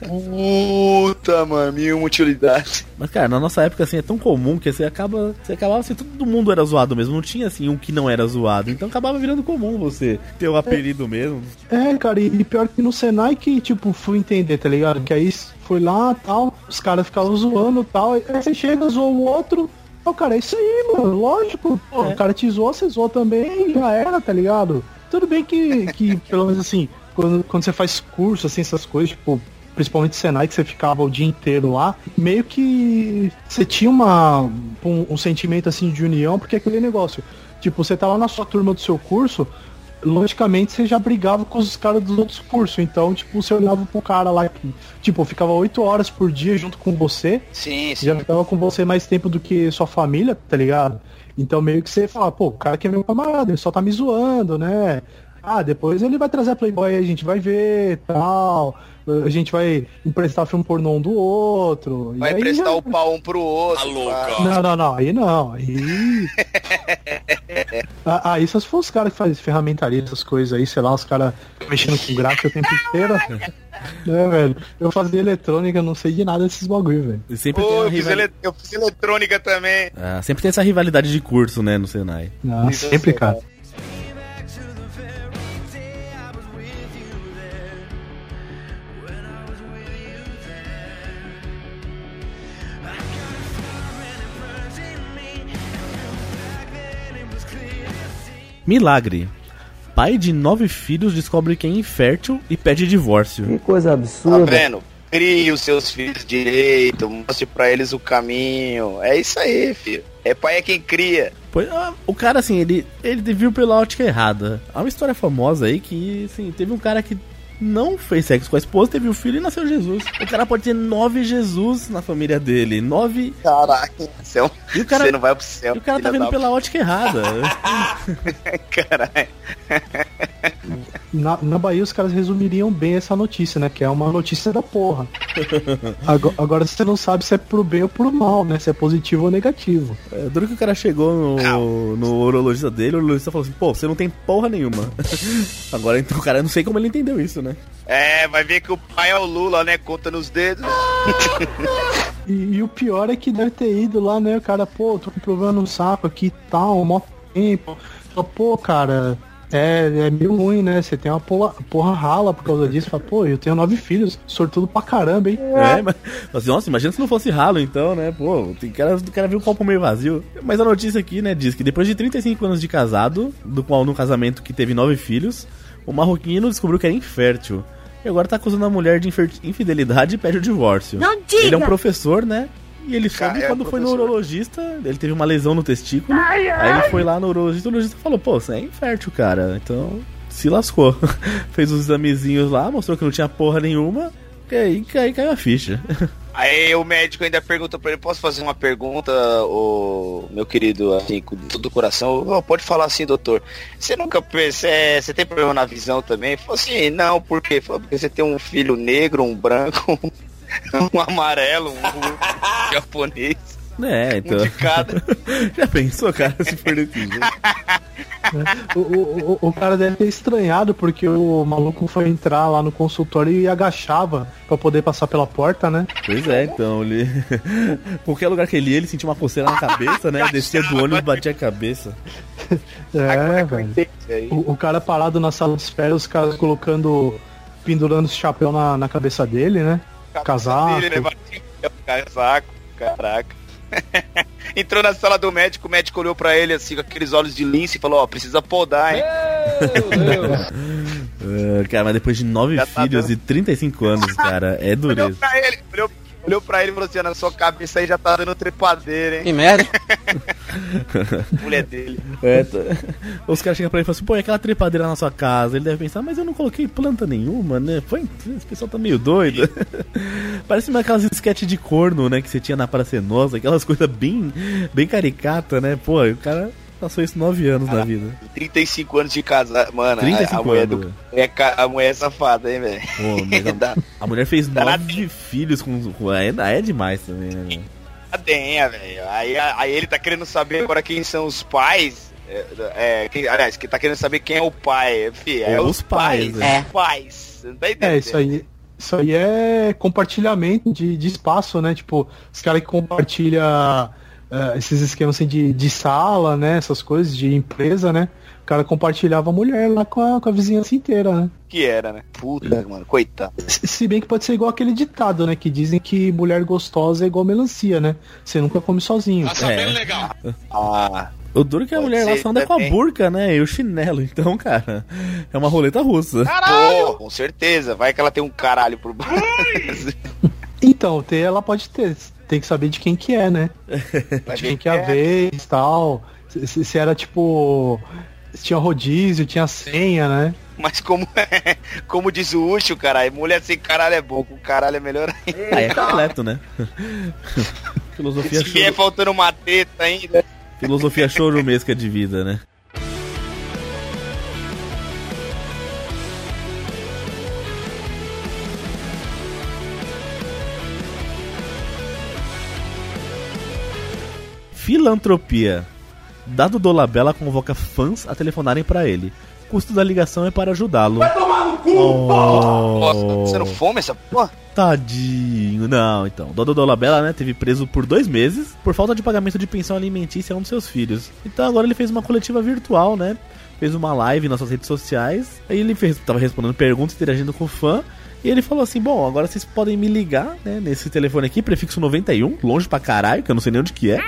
Puta, mano, mil uma utilidade. Mas, cara, na nossa época, assim, é tão comum que você acaba. Você acabava assim, todo mundo era zoado mesmo. Não tinha, assim, um que não era zoado. Então acabava virando comum você ter o apelido mesmo. É, cara, e, e pior que no Senai que, tipo, fui entender, tá ligado? Que aí foi lá tal, os caras ficavam zoando tal, aí você chega, zoa o outro. Ó, cara, é isso aí, mano, lógico. Pô, É. O cara te zoou, você zoou também, já era, tá ligado? Tudo bem que, que pelo menos assim, quando, quando você faz curso, assim, essas coisas, tipo, principalmente Senai, que você ficava o dia inteiro lá, meio que você tinha uma, um, um sentimento assim de união, porque é aquele negócio, tipo, você tá lá na sua turma do seu curso, logicamente você já brigava com os caras dos outros cursos, então, tipo, você olhava pro cara lá que, tipo, ficava oito horas por dia junto com você, Sim, sim. já ficava com você mais tempo do que sua família, tá ligado? Então meio que você fala, pô, o cara que é meu camarada, ele só tá me zoando, né? Ah, depois ele vai trazer a Playboy, a gente vai ver, tal. A gente vai emprestar filme pornô um do outro. e Vai aí emprestar já- o pau um pro outro. pá. Não, não, não, aí não, aí. ah, aí só se for os caras que fazem ferramentaria, essas coisas aí, sei lá, os caras mexendo com gráfico o tempo inteiro. né, velho? Eu fazia eletrônica, não sei de nada desses bagulho, velho. E sempre, eu fiz, rival- ele- eu fiz eletrônica também. Ah, sempre tem essa rivalidade de curso, né, no Senai. Ah, sempre, é cara. Milagre. Pai de nove filhos descobre que é infértil e pede divórcio. Que coisa Tá absurda. vendo? Crie os seus filhos direito, mostre pra eles o caminho. É isso aí, filho. É pai é quem cria. Pois, ah, o cara, assim, ele, ele viu pela ótica errada. Há uma história famosa aí que, assim, teve um cara que não fez sexo com a esposa, teve um filho e nasceu Jesus. O cara pode ter nove Jesus na família dele. Nove. Caraca, um- E o cara, você não vai pro céu. e o cara tá vendo da pela ótica errada. Caralho. Na, na Bahia os caras resumiriam bem essa notícia, né? Que é uma notícia da porra. Agora, agora você não sabe se é pro bem ou pro mal, né? Se é positivo ou negativo. É, duro que o cara chegou no, no urologista dele, o urologista falou assim, pô, você não tem porra nenhuma. Agora, então, o cara, não sei como ele entendeu isso, né? É, vai ver que o pai é o Lula, né? Conta nos dedos. E, e o pior é que deve ter ido lá, né? O cara, pô, tô com problema no saco aqui e tal, mó tempo. Fala, pô, cara, é, é meio ruim, né? Você tem uma porra, porra rala por causa disso. Fala, pô, eu tenho nove filhos, sortudo pra caramba, hein? É, mas, nossa, imagina se não fosse ralo, então, né? Pô, tem cara, o cara viu o copo meio vazio. Mas a notícia aqui, né, diz que depois de 35 anos de casado, do qual no casamento que teve nove filhos, o marroquino descobriu que era infértil. E agora tá acusando a mulher de infidelidade e pede o divórcio. Não diga! Ele é um professor, né? E ele soube Cara, é quando foi no professor. urologista, ele teve uma lesão no testículo. Aí ele foi lá no urologista, o urologista falou, pô, você é infértil, cara. Então, se lascou. Fez os examezinhos lá, mostrou que não tinha porra nenhuma. E aí, aí caiu a ficha. Aí o médico ainda pergunta pra ele, posso fazer uma pergunta, o meu querido, assim, com todo o coração? "Oh, pode falar assim, doutor. Você nunca pensa, é, você tem problema na visão também? Ele Falou assim, não, por quê? Falou, porque você tem um filho negro, um branco, um amarelo, um japonês, É, um então. de cada. Já pensou, cara, se for desse jeito? O, o, o, o cara deve ter estranhado porque o maluco foi entrar lá no consultório e agachava pra poder passar pela porta, né? Pois é, então, ele. Qualquer lugar que ele ia, ele sentia uma coceira na cabeça, né? Descia do ônibus e batia a cabeça. É, velho. Entendi aí. O, o cara parado na sala de espera, os caras colocando. pendurando esse chapéu na, na cabeça dele, né? Casaco. Casaco, caraca. Entrou na sala do médico, o médico olhou pra ele assim com aqueles olhos de lince e falou, ó, precisa podar, hein? É, cara, mas depois de nove Já tá filhos vendo? e 35 anos, cara, é Olhou dureza. pra ele, olhou, olhou pra ele e falou assim: na sua cabeça aí já tá dando trepadeira, hein? Que merda. Mulher dele. É, tá- Os caras chegam pra ele e falam assim, pô, e aquela trepadeira na sua casa? Ele deve pensar, mas eu não coloquei planta nenhuma, né? Pô, esse pessoal tá meio doido. Parece uma aquelas sketches de corno, né, que você tinha na Praça Nossa, aquelas coisas bem, bem caricata, né? Pô, o cara passou isso nove anos na vida. 35 anos de casa, mano. a- 35 a, mulher anos, do, é, a mulher é safada, hein, velho? A, Dá a mulher fez Tá na nove filhos com... com ainda é demais também, né? velho? a denha, velho. Aí, aí ele tá querendo saber agora quem são os pais. É, é, quem- aliás, que tá querendo saber quem é o pai. Fi, é os, os pais, pais. né? Os pais. Não tá entendendo? É, isso aí. Isso aí é compartilhamento de, de espaço, né? Tipo, os caras que compartilham eh, esses esquemas assim de, de sala, né? Essas coisas, de empresa, né? O cara compartilhava a mulher lá com a, com a vizinhança inteira, né? Que era, né? Puta, mano, coitado. Se bem que pode ser igual aquele ditado, né? Que dizem que mulher gostosa é igual melancia, né? Você nunca come sozinho. É. Ah, O duro é que a Pode mulher lá só anda com a burca, né? E o chinelo. Então, cara, é uma roleta russa. pô, com certeza. Vai que ela tem um caralho por baixo. Então, ter ela pode ter. Tem que saber de quem que é, né? De quem que é a é. vez tal. Se, se- era tipo. Se tinha rodízio, tinha senha, né? Mas como, como diz o Ucho, caralho, mulher sem caralho é bom, com caralho é melhor ainda. Aí é completo, né? Filosofia, Se vier choro, faltando uma teta ainda. filosofia choromesca de vida, né? Filantropia. Dado Dolabella convoca fãs a telefonarem pra ele. Custo da ligação é para ajudá-lo. Oh. Nossa, tá sendo fome essa porra? Tadinho. Não, então. Dodo Dolabella, né, teve preso por dois meses por falta de pagamento de pensão alimentícia a um dos seus filhos. Então agora ele fez uma coletiva virtual, né? Fez uma live nas suas redes sociais. Aí ele fez, tava respondendo perguntas, interagindo com o fã. E ele falou assim: Bom, agora vocês podem me ligar, né? Nesse telefone aqui, prefixo 91, longe pra caralho, que eu não sei nem onde que é.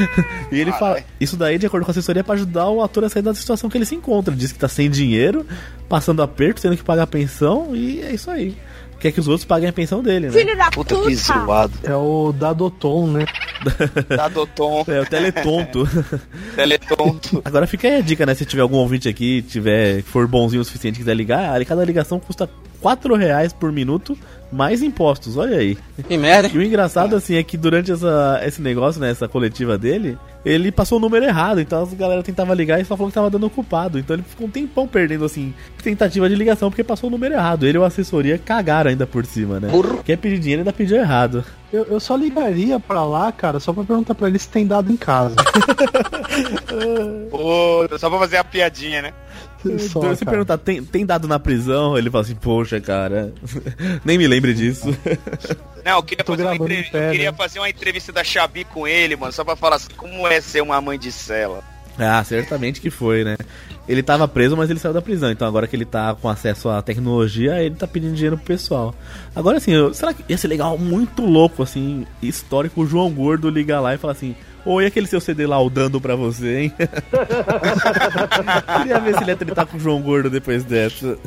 e ele fala: Isso daí, de acordo com a assessoria, é pra ajudar o ator a sair da situação que ele se encontra. Diz que tá sem dinheiro, passando aperto, tendo que pagar pensão, e é isso aí. Quer que os outros paguem a pensão dele, né? Filho da Puta puta. que zoado. É o Dadoton, né? Tá Doton, É, o teletonto. teletonto. Agora fica aí a dica, né? Se tiver algum ouvinte aqui, tiver, que for bonzinho o suficiente e quiser ligar, aí cada ligação custa 4 reais por minuto, mais impostos, olha aí. Que merda. E o engraçado, assim, é que durante essa, esse negócio, né, essa coletiva dele, ele passou o número errado, então as galera tentava ligar e só falou que tava dando ocupado. Então ele ficou um tempão perdendo, assim, tentativa de ligação, porque passou o número errado. Ele e a assessoria cagaram ainda por cima, né? Quer pedir dinheiro ainda pediu errado. Eu, eu só ligaria pra lá, cara, só pra perguntar pra ele se tem dado em casa. Pô, só pra fazer a piadinha, né? Só, então, se perguntar, tem, tem dado na prisão? Ele fala assim, poxa, cara, nem me lembre disso. Não, eu queria, fazer uma, entrev- pé, eu queria né? fazer uma entrevista da Xabi com ele, mano, só pra falar assim, como é ser uma mãe de cela. Ah, certamente que foi, né? Ele tava preso, mas ele saiu da prisão. Então agora que ele tá com acesso à tecnologia, ele tá pedindo dinheiro pro pessoal. Agora assim, eu- será que ia ser legal, muito louco, assim, histórico, o João Gordo ligar lá e falar assim. Oi, aquele seu CD lá, o dando pra você, hein? Queria ver se ele ia tretar com o João Gordo depois dessa.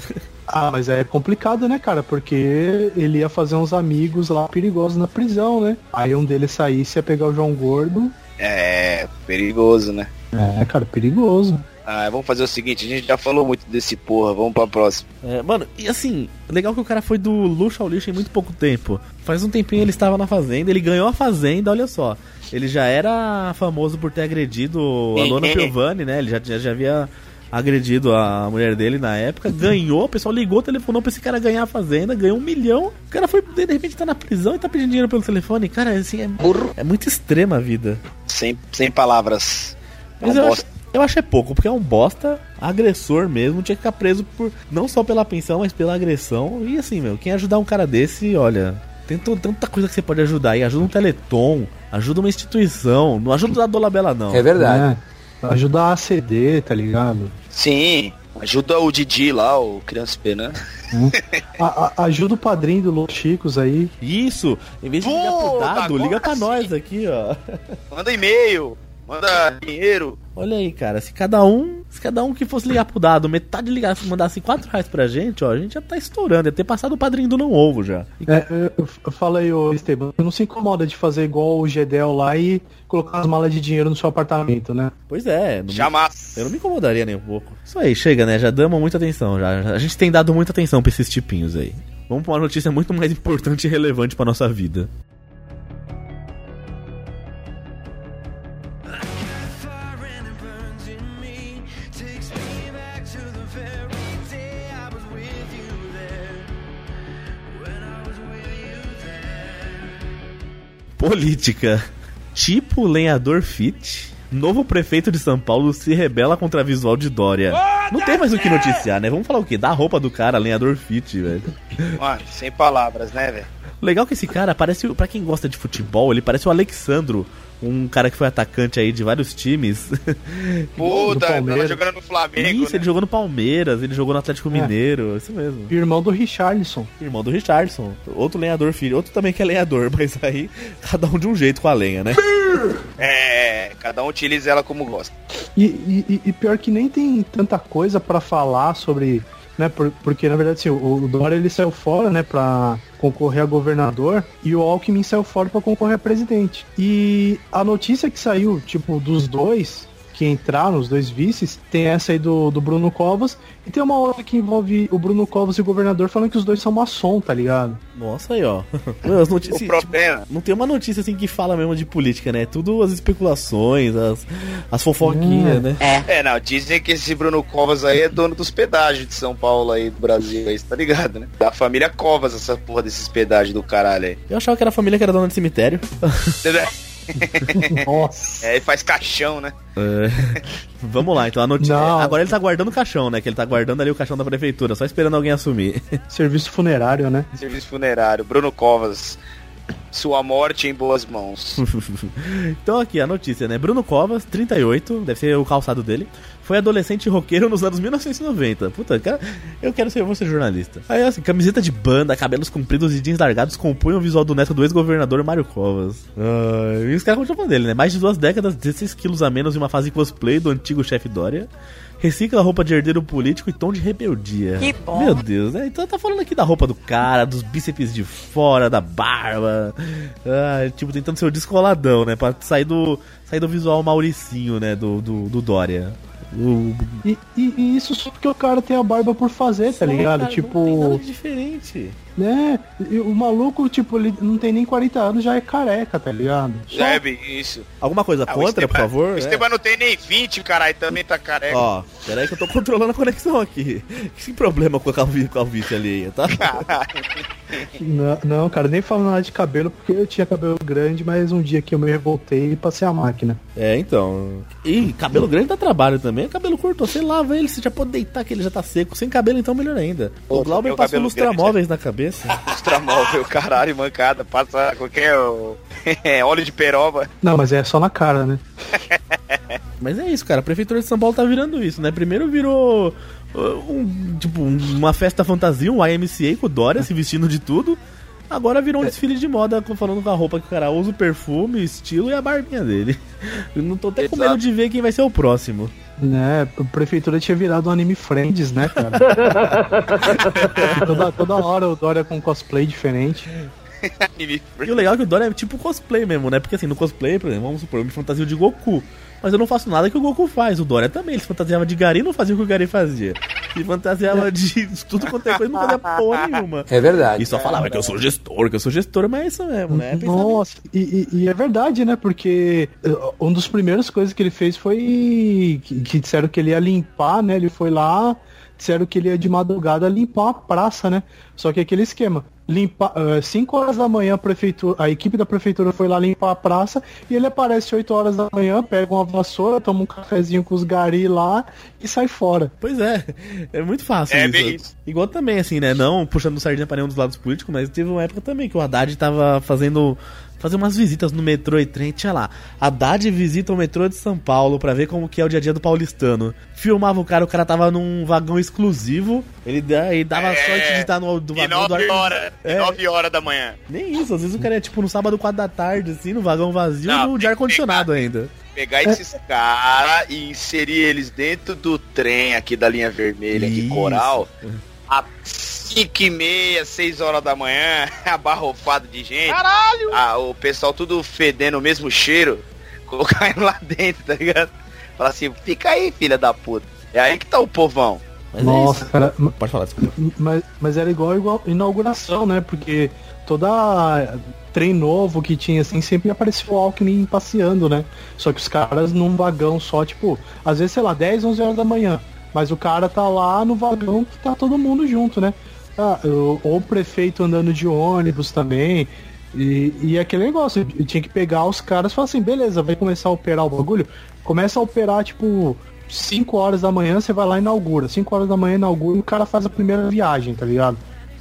Ah, mas é complicado, né, cara? Porque ele ia fazer uns amigos lá perigosos na prisão, né? Aí um deles saísse ia pegar o João Gordo. É, perigoso, né? É, cara, perigoso. Ah, vamos fazer o seguinte, a gente já falou muito desse porra, vamos pra próxima. É, mano, e assim, legal que o cara foi do luxo ao lixo em muito pouco tempo. Faz um tempinho ele estava na fazenda, ele ganhou a fazenda, olha só. Ele já era famoso por ter agredido a Lona Piovani, né? Ele já, já, já havia agredido a mulher dele na época, ganhou, o pessoal ligou, telefonou pra esse cara ganhar a fazenda, ganhou um milhão. O cara foi, de repente, tá na prisão e tá pedindo dinheiro pelo telefone. Cara, assim, é, é muito extrema a vida. Sem, sem palavras. Mas eu acho. Eu acho é pouco, porque é um bosta, agressor mesmo, tinha que ficar preso por não só pela pensão, mas pela agressão. E assim, meu, quem ajudar um cara desse, olha, tem tanta coisa que você pode ajudar aí. Ajuda um teleton, ajuda uma instituição, não ajuda a Dolabella, não. É verdade. É, ajudar a CD, tá ligado? Sim, ajuda o Didi lá, o Criança Pena. A- a- ajuda o padrinho do Los Chicos aí. Isso, em vez de ligar pro dado, liga pra sim. nós aqui, ó. Manda e-mail. Manda dinheiro. Olha aí, cara, se cada um, se cada um que fosse ligar pro dado, metade ligasse e mandasse 4 reais pra gente, ó, a gente já tá estourando, ia ter passado o padrinho do não ovo já. E- É, eu, eu falei, ô Esteban, você não se incomoda de fazer igual o Gedel lá e colocar as malas de dinheiro no seu apartamento, né? Pois é, não me- Jamais. eu não me incomodaria nem um pouco. Isso aí, chega, né? Já damos muita atenção, já. já- A gente tem dado muita atenção pra esses tipinhos aí. Vamos pra uma notícia muito mais importante e relevante pra nossa vida. Política. Tipo lenhador fit. Novo prefeito de São Paulo se rebela contra visual de Dória. Não tem mais o que noticiar, né? Vamos falar o quê? Da roupa do cara, lenhador fit, velho. Mano, sem palavras, né, velho? Legal que esse cara parece, pra quem gosta de futebol, ele parece o Alexandro, um cara que foi atacante aí de vários times. Puta, tava jogando no Flamengo. Isso, né? ele jogou no Palmeiras, ele jogou no Atlético É. Mineiro, isso mesmo. Irmão do Richarlison. Irmão do Richardson, outro lenhador filho, outro também que é lenhador, mas aí cada um de um jeito com a lenha, né? É, cada um utiliza ela como gosta. E, e- e- e pior que nem tem tanta coisa pra falar sobre, né? por- porque na verdade assim, o, o Dória ele saiu fora, né, Pra concorrer a governador e o Alckmin saiu fora pra concorrer a presidente. E a notícia que saiu, tipo, dos dois que entraram, os dois vices, tem essa aí do, do Bruno Covas e tem uma outra que envolve o Bruno Covas e o governador falando que os dois são maçom, tá ligado? Nossa aí, ó. Meu, as O notícias, problema. Não tem uma notícia assim que fala mesmo de política, né? Tudo as especulações, as, as fofoquinhas, Hum. né? É, não, dizem que esse Bruno Covas aí é dono dos pedágios de São Paulo aí, do Brasil aí, tá ligado, né? Da família Covas, essa porra desses pedágios do caralho aí. Eu achava que era a família que era dona de cemitério. Nossa. É, e faz caixão, né? É. Vamos lá, então a notícia. Não. Agora ele tá guardando o caixão, né? Que ele tá guardando ali o caixão da prefeitura, só esperando alguém assumir. Serviço funerário, né? Serviço funerário, Bruno Covas. Sua morte em boas mãos. então aqui a notícia, né? Bruno Covas, 38, deve ser o calçado dele. Foi adolescente roqueiro nos anos 1990. Puta, cara, eu quero ser, eu vou ser jornalista. Aí assim, camiseta de banda, cabelos compridos e jeans largados compõem o visual do neto do ex-governador Mário Covas. Ah, e os caras continuam dele, né? Mais de duas décadas, 16 quilos a menos em uma fase cosplay do antigo chefe Dória. Recicla a roupa de herdeiro político e tom de rebeldia. Que bom. Meu Deus, né? Então tá falando aqui da roupa do cara, dos bíceps de fora, da barba. Ah, tipo, tentando ser o descoladão, né? Pra sair do, sair do visual mauricinho, né? Do, do, do Dória. O, E, e- e isso só porque o cara tem a barba por fazer, tá ligado? Cara, Não tem nada tipo, diferente. Né? E o maluco, tipo, ele não tem nem 40 anos, já é careca, tá ligado? Só- É, isso. Alguma coisa Ah, contra, por Esteban- favor? O É. Esteban não tem nem 20, caralho, também tá careca. Ó, peraí que eu tô controlando a conexão aqui. Que problema com a calvície, calvície ali, tá? Não, não, cara, nem falo nada de cabelo, porque eu tinha cabelo grande, mas um dia que eu me revoltei e passei a máquina. É, então. E cabelo grande dá trabalho também. Cabelo curto, você lava ele, você já pode deitar que ele já tá seco. Sem cabelo, então, melhor ainda. O Glauber passou lustramóveis na cabeça. Lustramóvel, caralho, mancada. Passa qualquer ó, óleo de peroba. Não, mas é só na cara, né? Mas é isso, cara. A Prefeitura de São Paulo tá virando isso, né? Primeiro virou um, tipo, um- uma festa fantasia, um YMCA com o Dória se vestindo de tudo. Agora virou um desfile de moda com- falando com a roupa que o cara usa, o perfume, o estilo e a barbinha dele. Eu não tô até com medo de ver quem vai ser o próximo. Né, a prefeitura tinha virado um anime Friends, né, cara? toda, toda hora o Dória com cosplay diferente. E o legal é que o Dória é tipo cosplay mesmo, né? Porque assim, no cosplay, por exemplo, vamos supor, eu me fantasio de Goku. Mas eu não faço nada que o Goku faz. O Dória também, ele se fantasiava de Gari e não fazia o que o Gari fazia. Se fantasiava de tudo quanto é coisa, não fazia porra nenhuma. É verdade. E só falava que eu sou gestor, que eu sou gestor, mas é isso mesmo, né? É. Nossa, e, e- e é verdade, né? Porque uh, uma das primeiras coisas que ele fez foi que, que disseram que ele ia limpar, né? Ele foi lá, disseram que ele ia de madrugada limpar a praça, né? Só que aquele esquema. Limpar, 5 horas da manhã a prefeitura, a equipe da prefeitura foi lá limpar a praça e ele aparece 8 horas da manhã, pega uma vassoura, toma um cafezinho com os gari lá e sai fora. Pois é, é muito fácil É isso. bem isso. Igual também, assim, né? Não puxando sardinha para nenhum dos lados políticos, mas teve uma época também que o Haddad tava fazendo. Fazer umas visitas no metrô e trem, tinha lá. Haddad visita o metrô de São Paulo pra ver como que é o dia a dia do paulistano. Filmava o cara, o cara tava num vagão exclusivo. Ele ele dava É, sorte de estar no do E vagão 9 ar- horas, e É. 9 horas da manhã. Nem isso, às vezes o cara é tipo no sábado, 4 da tarde, assim, no vagão vazio, Não, no de ar-condicionado ainda. pegar esses caras e inserir eles dentro do trem aqui da linha vermelha de Isso. coral. Às 5 e meia, 6 horas da manhã, abarrofado de gente. Caralho! Ah, o pessoal tudo fedendo o mesmo cheiro, colocar ele lá dentro, tá ligado? Fala assim, fica aí, filha da puta. É aí que tá o povão. Mas Nossa, é isso. cara, Pode falar, desculpa. Mas, mas era igual, igual inauguração, né? Porque toda trem novo que tinha, assim, sempre aparecia o Alckmin passeando, né? Só que os caras num vagão só, tipo, às vezes, sei lá, 10, 11 horas da manhã. Mas o cara tá lá no vagão que tá todo mundo junto, né? Ah, ou o prefeito andando de ônibus também. E, e aquele negócio, tinha que pegar os caras e falar assim, beleza, vai começar a operar o bagulho. Começa a operar, tipo, 5 horas da manhã, você vai lá e inaugura. 5 horas da manhã inaugura e o cara faz a primeira viagem, tá ligado?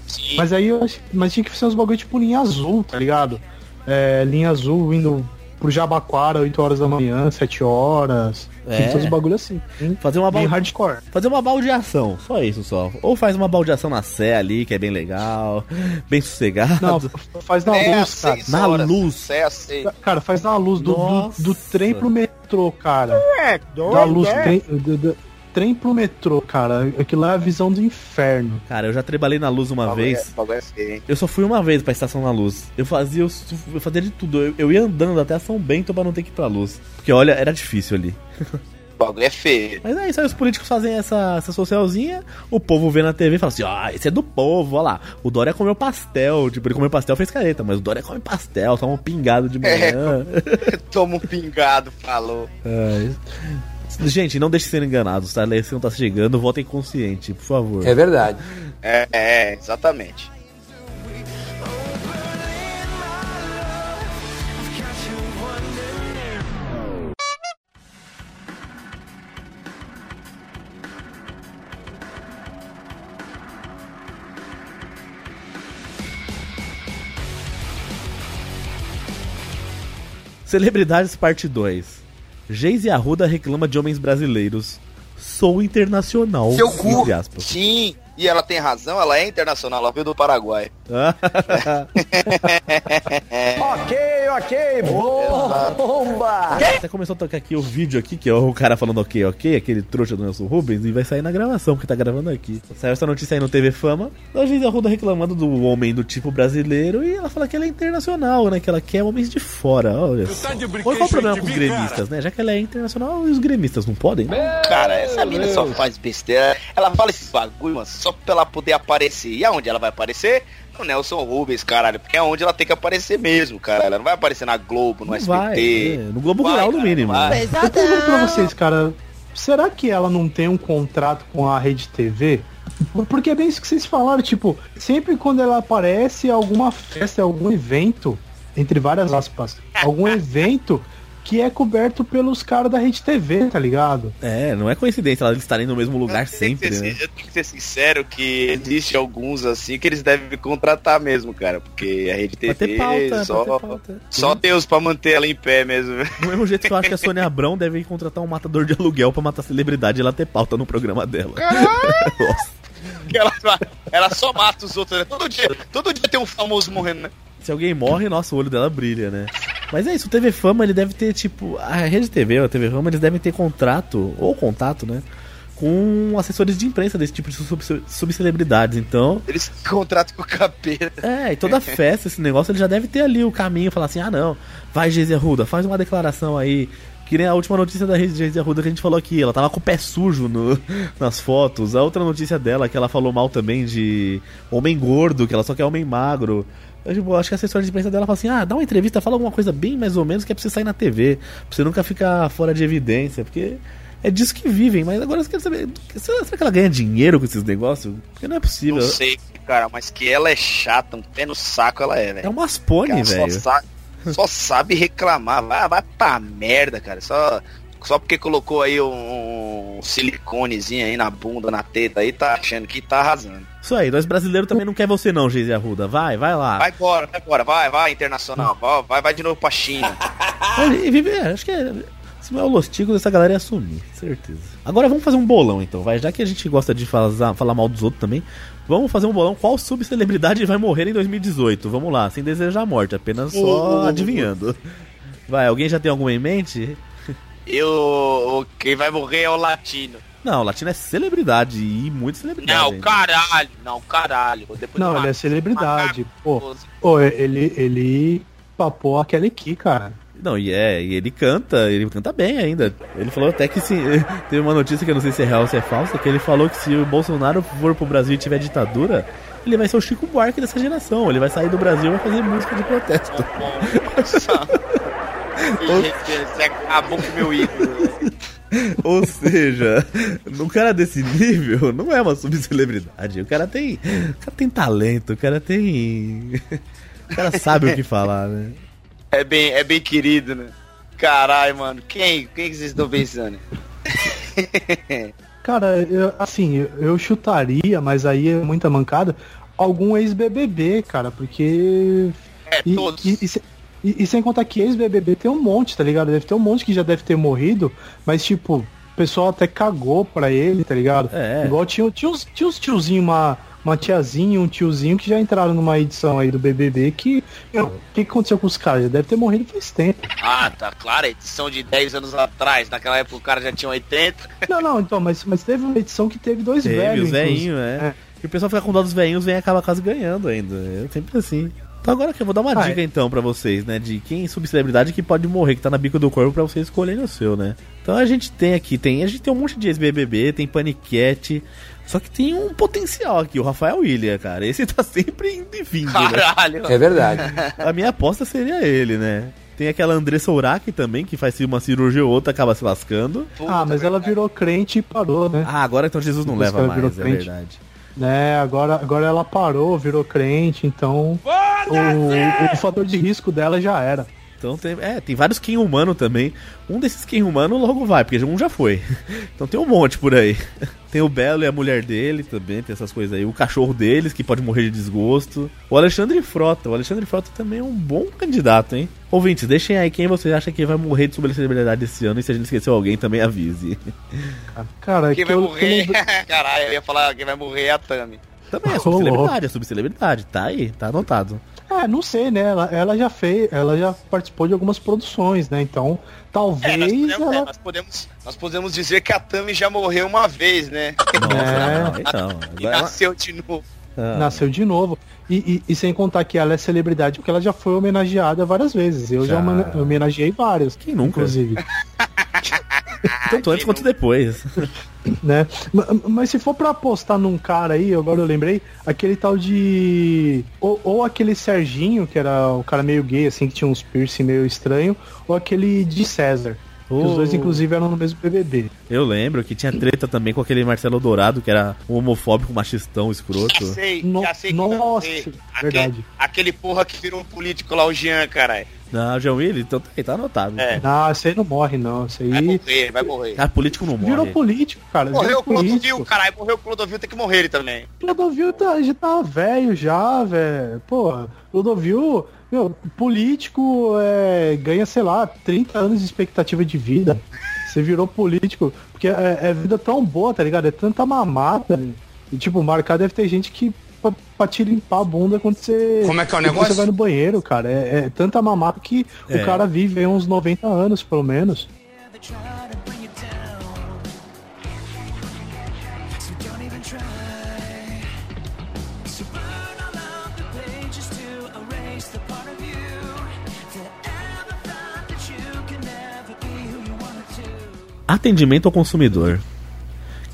Sim. Mas aí mas tinha que ser uns bagulho tipo linha azul, tá ligado? É, linha azul indo pro Jabaquara, 8 horas da manhã, 7 horas. É. Tem uns bagulho assim. hein? Fazer uma, Bem bal... hardcore. Fazer uma baldeação, só isso só. Ou faz uma baldeação na Sé ali, que é bem legal, bem sossegado. Não, faz na É, luz, cara. Na horas, luz. É, às seis. Cara, faz na luz do, do, do trem pro metrô, cara. É, Da luz, trem, do, do- trem pro metrô, cara. Aquilo lá é a visão do inferno. Cara, eu já trabalhei na luz uma vez. Bagulho é feio, hein? Eu só fui uma vez pra estação na luz. Eu fazia, eu, eu fazia de tudo. Eu, eu ia andando até a São Bento pra não ter que ir pra luz. Porque olha, era difícil ali. O bagulho é feio. Mas é isso aí, os políticos fazem essa, essa socialzinha, o povo vê na TV e fala assim, ó, esse é do povo, ó lá. O Dória comeu pastel, tipo, ele comeu pastel fez careta, mas o Dória come pastel, toma um pingado de manhã. Toma um pingado, falou. É. Gente, não deixe de ser enganados, tá? A eleição tá chegando, votem consciente, por favor. É verdade. É, é, exatamente. Celebridades Parte 2. Geise Arruda reclama de homens brasileiros. Sou internacional. Seu cu. Sim, e ela tem razão, ela é internacional, ela veio do Paraguai. Ok, ok, bomba! Até começou a tocar aqui o vídeo aqui, que é o cara falando ok, ok, aquele trouxa do Nelson Rubens, e vai sair na gravação, porque tá gravando aqui. Saiu essa notícia aí no TV Fama, da Geise Arruda reclamando do homem do tipo brasileiro, e ela fala que ela é internacional, né, que ela quer homens de fora, olha só. Qual é o problema com os gremistas, né? Já que ela é internacional, os gremistas não podem? Cara, essa mina só faz besteira. Ela fala esses bagulho, mano, só pra ela poder aparecer. E aonde ela vai aparecer? No Nelson Rubens, caralho. Porque é onde ela tem que aparecer mesmo, cara. Ela não vai aparecer na Globo, no Não SBT. vai, é, no Globo Vai, Rural, no cara, mínimo. vai. Eu pergunto pra vocês, cara, será que ela não tem um contrato com a Rede TV? Porque é bem isso que vocês falaram, tipo, sempre quando ela aparece em alguma festa, algum evento, entre várias aspas, algum evento que é coberto pelos caras da Rede TV, tá ligado? É, não é coincidência elas estarem no mesmo lugar Eu sempre, ser- né? Eu tenho que ser sincero que existe alguns assim que eles devem contratar mesmo, cara. Porque a Rede TV pauta, só, só Deus pra manter ela em pé mesmo. Do mesmo jeito que eu acho que a Sônia Abrão deve contratar um matador de aluguel pra matar celebridade e ela ter pauta no programa dela. Nossa. Que ela, ela só mata os outros, né? Todo dia, todo dia tem um famoso morrendo, né? Se alguém morre, nossa, o olho dela brilha, né? Mas é isso, o TV Fama, ele deve ter, tipo, a Rede TV, a TV Fama, eles devem ter contrato, ou contato, né? Com assessores de imprensa desse tipo de sub- subcelebridades. Então, Eles contratam com o capeta. é, e toda festa, esse negócio, ele já deve ter ali o caminho, falar assim, ah não, vai Geise Arruda, faz uma declaração aí. Que nem a última notícia da rede Geise Arruda que a gente falou aqui, ela tava com o pé sujo no- nas fotos. A outra notícia dela, que ela falou mal também de homem gordo, que ela só quer homem magro. Eu, tipo, acho que a assessora de imprensa dela fala assim, ah, dá uma entrevista, fala alguma coisa bem mais ou menos que é pra você sair na TV, pra você nunca ficar fora de evidência, porque é disso que vivem, mas agora eu quero saber, será que ela ganha dinheiro com esses negócios? Porque não é possível. Não sei, cara, mas que ela é chata, um pé no saco ela é, É velho. umas pônei, Cara, só, velho. sabe, só sabe reclamar. Vai, vai pra merda, cara. Só, só porque colocou aí um, um siliconezinho aí na bunda, na teta aí, tá achando que tá arrasando. Isso aí, nós brasileiros também não quer você não, Geise Arruda. Vai, vai lá. Vai embora, vai embora, vai, vai, internacional. Vai, vai, vai de novo pra China. E vive, é, acho que é, se não é o Los Ticos, essa galera ia assumir, certeza. Agora vamos fazer um bolão então, vai. Já que a gente gosta de falar, falar mal dos outros também, vamos fazer um bolão. Qual subcelebridade vai morrer em 2018? Vamos lá, sem desejar a morte, apenas só adivinhando. Vai, alguém já tem alguma em mente? E o, o- quem vai morrer é o latino. Não, o Latino é celebridade e muito celebridade. Não, ainda. caralho. Não, caralho. Depois Não, ele é celebridade. Pô, pô, ele, ele papou aquele aqui, cara. Não, e é, e ele canta, ele canta bem ainda. Ele falou até que se. Teve uma notícia que eu não sei se é real ou se é falsa, que ele falou que se o Bolsonaro for pro Brasil e tiver ditadura, ele vai ser o Chico Buarque dessa geração. Ele vai sair do Brasil e vai fazer música de protesto. Gente, Você acabou com o meu ídolo. Ou seja, um cara desse nível não é uma subcelebridade. O cara tem. O cara tem talento, o cara tem. O cara sabe o que falar, né? É bem, é bem querido, né? Caralho, mano. Quem, quem que vocês estão pensando? Cara, eu- assim, eu- chutaria, mas aí é muita mancada, algum ex-BBB, cara, porque... É, E, todos. e- e se- e- e sem contar que ex-BBB tem um monte, tá ligado? Deve ter um monte que já deve ter morrido, mas tipo, o pessoal até cagou pra ele, tá ligado? É. Igual tinha, tinha, uns, tinha uns tiozinhos, uma, uma tiazinha, um tiozinho que já entraram numa edição aí do BBB que... O que, que aconteceu com os caras? Já deve ter morrido faz tempo. Ah, tá claro, edição de 10 anos atrás. Naquela época o cara já tinha 80. Não, não, então, mas, mas teve uma edição que teve dois Teve, velhos. veinhos, é. É. E o pessoal fica com dó dos veinhos, vem e acaba quase ganhando ainda. É sempre assim. Então agora que eu vou dar uma Ah, dica então pra vocês, né? De quem subcelebridade que pode morrer, que tá na bico do corpo pra vocês escolherem o seu, né? Então a gente tem aqui, tem, a gente tem um monte de ex-BBB, tem paniquete. Só que tem um potencial aqui, o Rafael William, cara. Esse tá sempre indo e vindo, né? Caralho. É verdade. A minha aposta seria ele, né? Tem aquela Andressa Urach também, que faz uma cirurgia ou outra, acaba se lascando. Ah, mas ela virou crente e parou, né? Ah, agora então Jesus não Depois leva mais, é crente. verdade. Né, agora, agora ela parou, virou crente, então o, o fator de risco dela já era. Então tem, é, tem vários Ken humano também. Um desses Ken humano logo vai, porque um já foi. Então tem um monte por aí. Tem o Belo e a mulher dele também, tem essas coisas aí. O cachorro deles, que pode morrer de desgosto. O Alexandre Frota. O Alexandre Frota também é um bom candidato, hein? Ouvintes, deixem aí quem vocês acham que vai morrer de subcelebridade esse ano. E se a gente esqueceu alguém, também avise. Cara, Quem que vai eu, morrer? Caralho, eu ia falar quem vai morrer é a Tami. Também é Ô, subcelebridade, é subcelebridade. Tá aí, tá anotado. É, não sei, né? Ela, ela já fez, ela já participou de algumas produções, né? Então, talvez É, nós podemos, é, ela. nós, podemos, nós podemos dizer que a Tami já morreu uma vez, né? Nossa, É. não, então. E nasceu de novo. Ah, Nasceu de novo. E, e- e sem contar que ela é celebridade, porque ela já foi homenageada várias vezes. Eu já, Já. homenageei várias. Quem nunca? Inclusive. tanto antes quanto depois. né? Ma- Mas se for pra apostar num cara aí, agora eu lembrei, aquele tal de. Ou, ou aquele Serginho, que era o cara meio gay, assim, que tinha uns piercing meio estranho, ou aquele de César. Que os Oh. dois, inclusive, eram no mesmo BBB. Eu lembro que tinha treta também com aquele Marcelo Dourado, que era um homofóbico machistão escroto. Já sei, No- já sei vai Nossa, morrer. verdade. Aquele, aquele porra que virou um político lá, o Jean, caralho. Não, João Willis, então tá, aí, tá anotado. É. Ah, esse aí não morre, não. Esse Vai aí morrer, vai morrer. Ah, político não morre. virou político, cara. Morreu virou o Clodovil, político. caralho. Morreu o Clodovil, tem que morrer ele também. Clodovil tá, já tá velho já, velho. Pô, Clodovil, meu, político é, ganha, sei lá, 30 anos de expectativa de vida. Você virou político, porque é, é vida tão boa, tá ligado? É tanta mamata. E tipo, marcar deve ter gente que pra, pra te limpar a bunda quando você. Como é que é o negócio? Você vai no banheiro, cara. É, é tanta mamata que É. o cara vive aí uns 90 anos, pelo menos. Atendimento ao consumidor.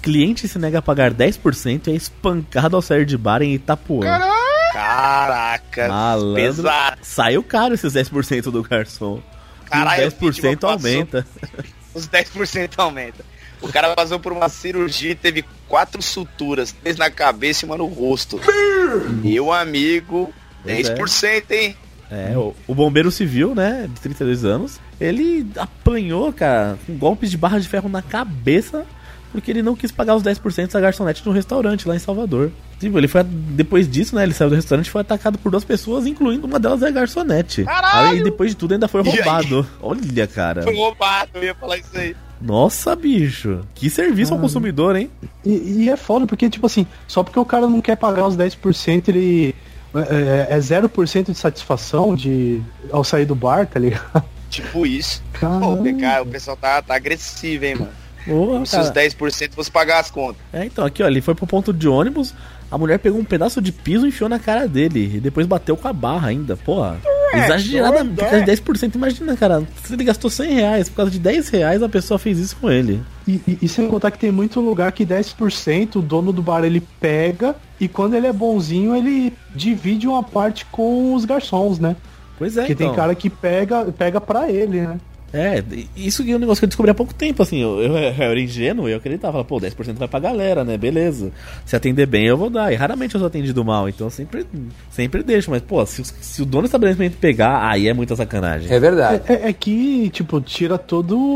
Cliente se nega a pagar 10% e é espancado ao sair de bar em Itapuã. Caraca, Malandro. pesado. Saiu caro esses 10% do garçom. Caralho, e os 10% passou- aumenta. Os 10% aumenta. O cara passou por uma cirurgia e teve quatro suturas, três na cabeça e uma no rosto. Meu amigo, Pois é. 10%, hein? É, o, o bombeiro civil, né, de 32 anos, ele apanhou, cara, com golpes de barra de ferro na cabeça porque ele não quis pagar os 10% da garçonete no restaurante lá em Salvador. Tipo, ele foi. Depois disso, né? Ele saiu do restaurante e foi atacado por duas pessoas, incluindo uma delas é a garçonete. Caralho! Aí depois de tudo ainda foi roubado. Olha, cara. Foi roubado, eu ia falar isso aí. Nossa, bicho. Que serviço ao Ah. consumidor, hein? E, e é foda, porque, tipo assim, só porque o cara não quer pagar os 10%, ele. É, é 0% de satisfação de ao sair do bar, tá ligado? Tipo isso. Pô, o cara, o pessoal tá, tá agressivo, hein, mano. Porra, Se os cara. 10% fosse pagar as contas. É, então, aqui, ó, ele foi pro ponto de ônibus, a mulher pegou um pedaço de piso e enfiou na cara dele. E depois bateu com a barra ainda, porra. Exagerada, por causa de 10%. Imagina, cara, se ele gastou 100 reais, por causa de 10 reais a pessoa fez isso com ele. E, e, e sem contar que tem muito lugar que 10% o dono do bar ele pega e quando ele é bonzinho ele divide uma parte com os garçons, né? Pois é, Porque então. tem cara que pega, pega pra ele, né? É, isso que é um negócio que eu descobri há pouco tempo, assim, eu, eu, eu era ingênuo e eu acreditava, falava, pô, 10% vai pra galera, né, beleza. Se atender bem eu vou dar, e raramente eu sou atendido mal, então eu sempre, sempre deixo, mas, pô, se, se o dono do estabelecimento pegar, aí é muita sacanagem. É verdade. É, é- é que, tipo, tira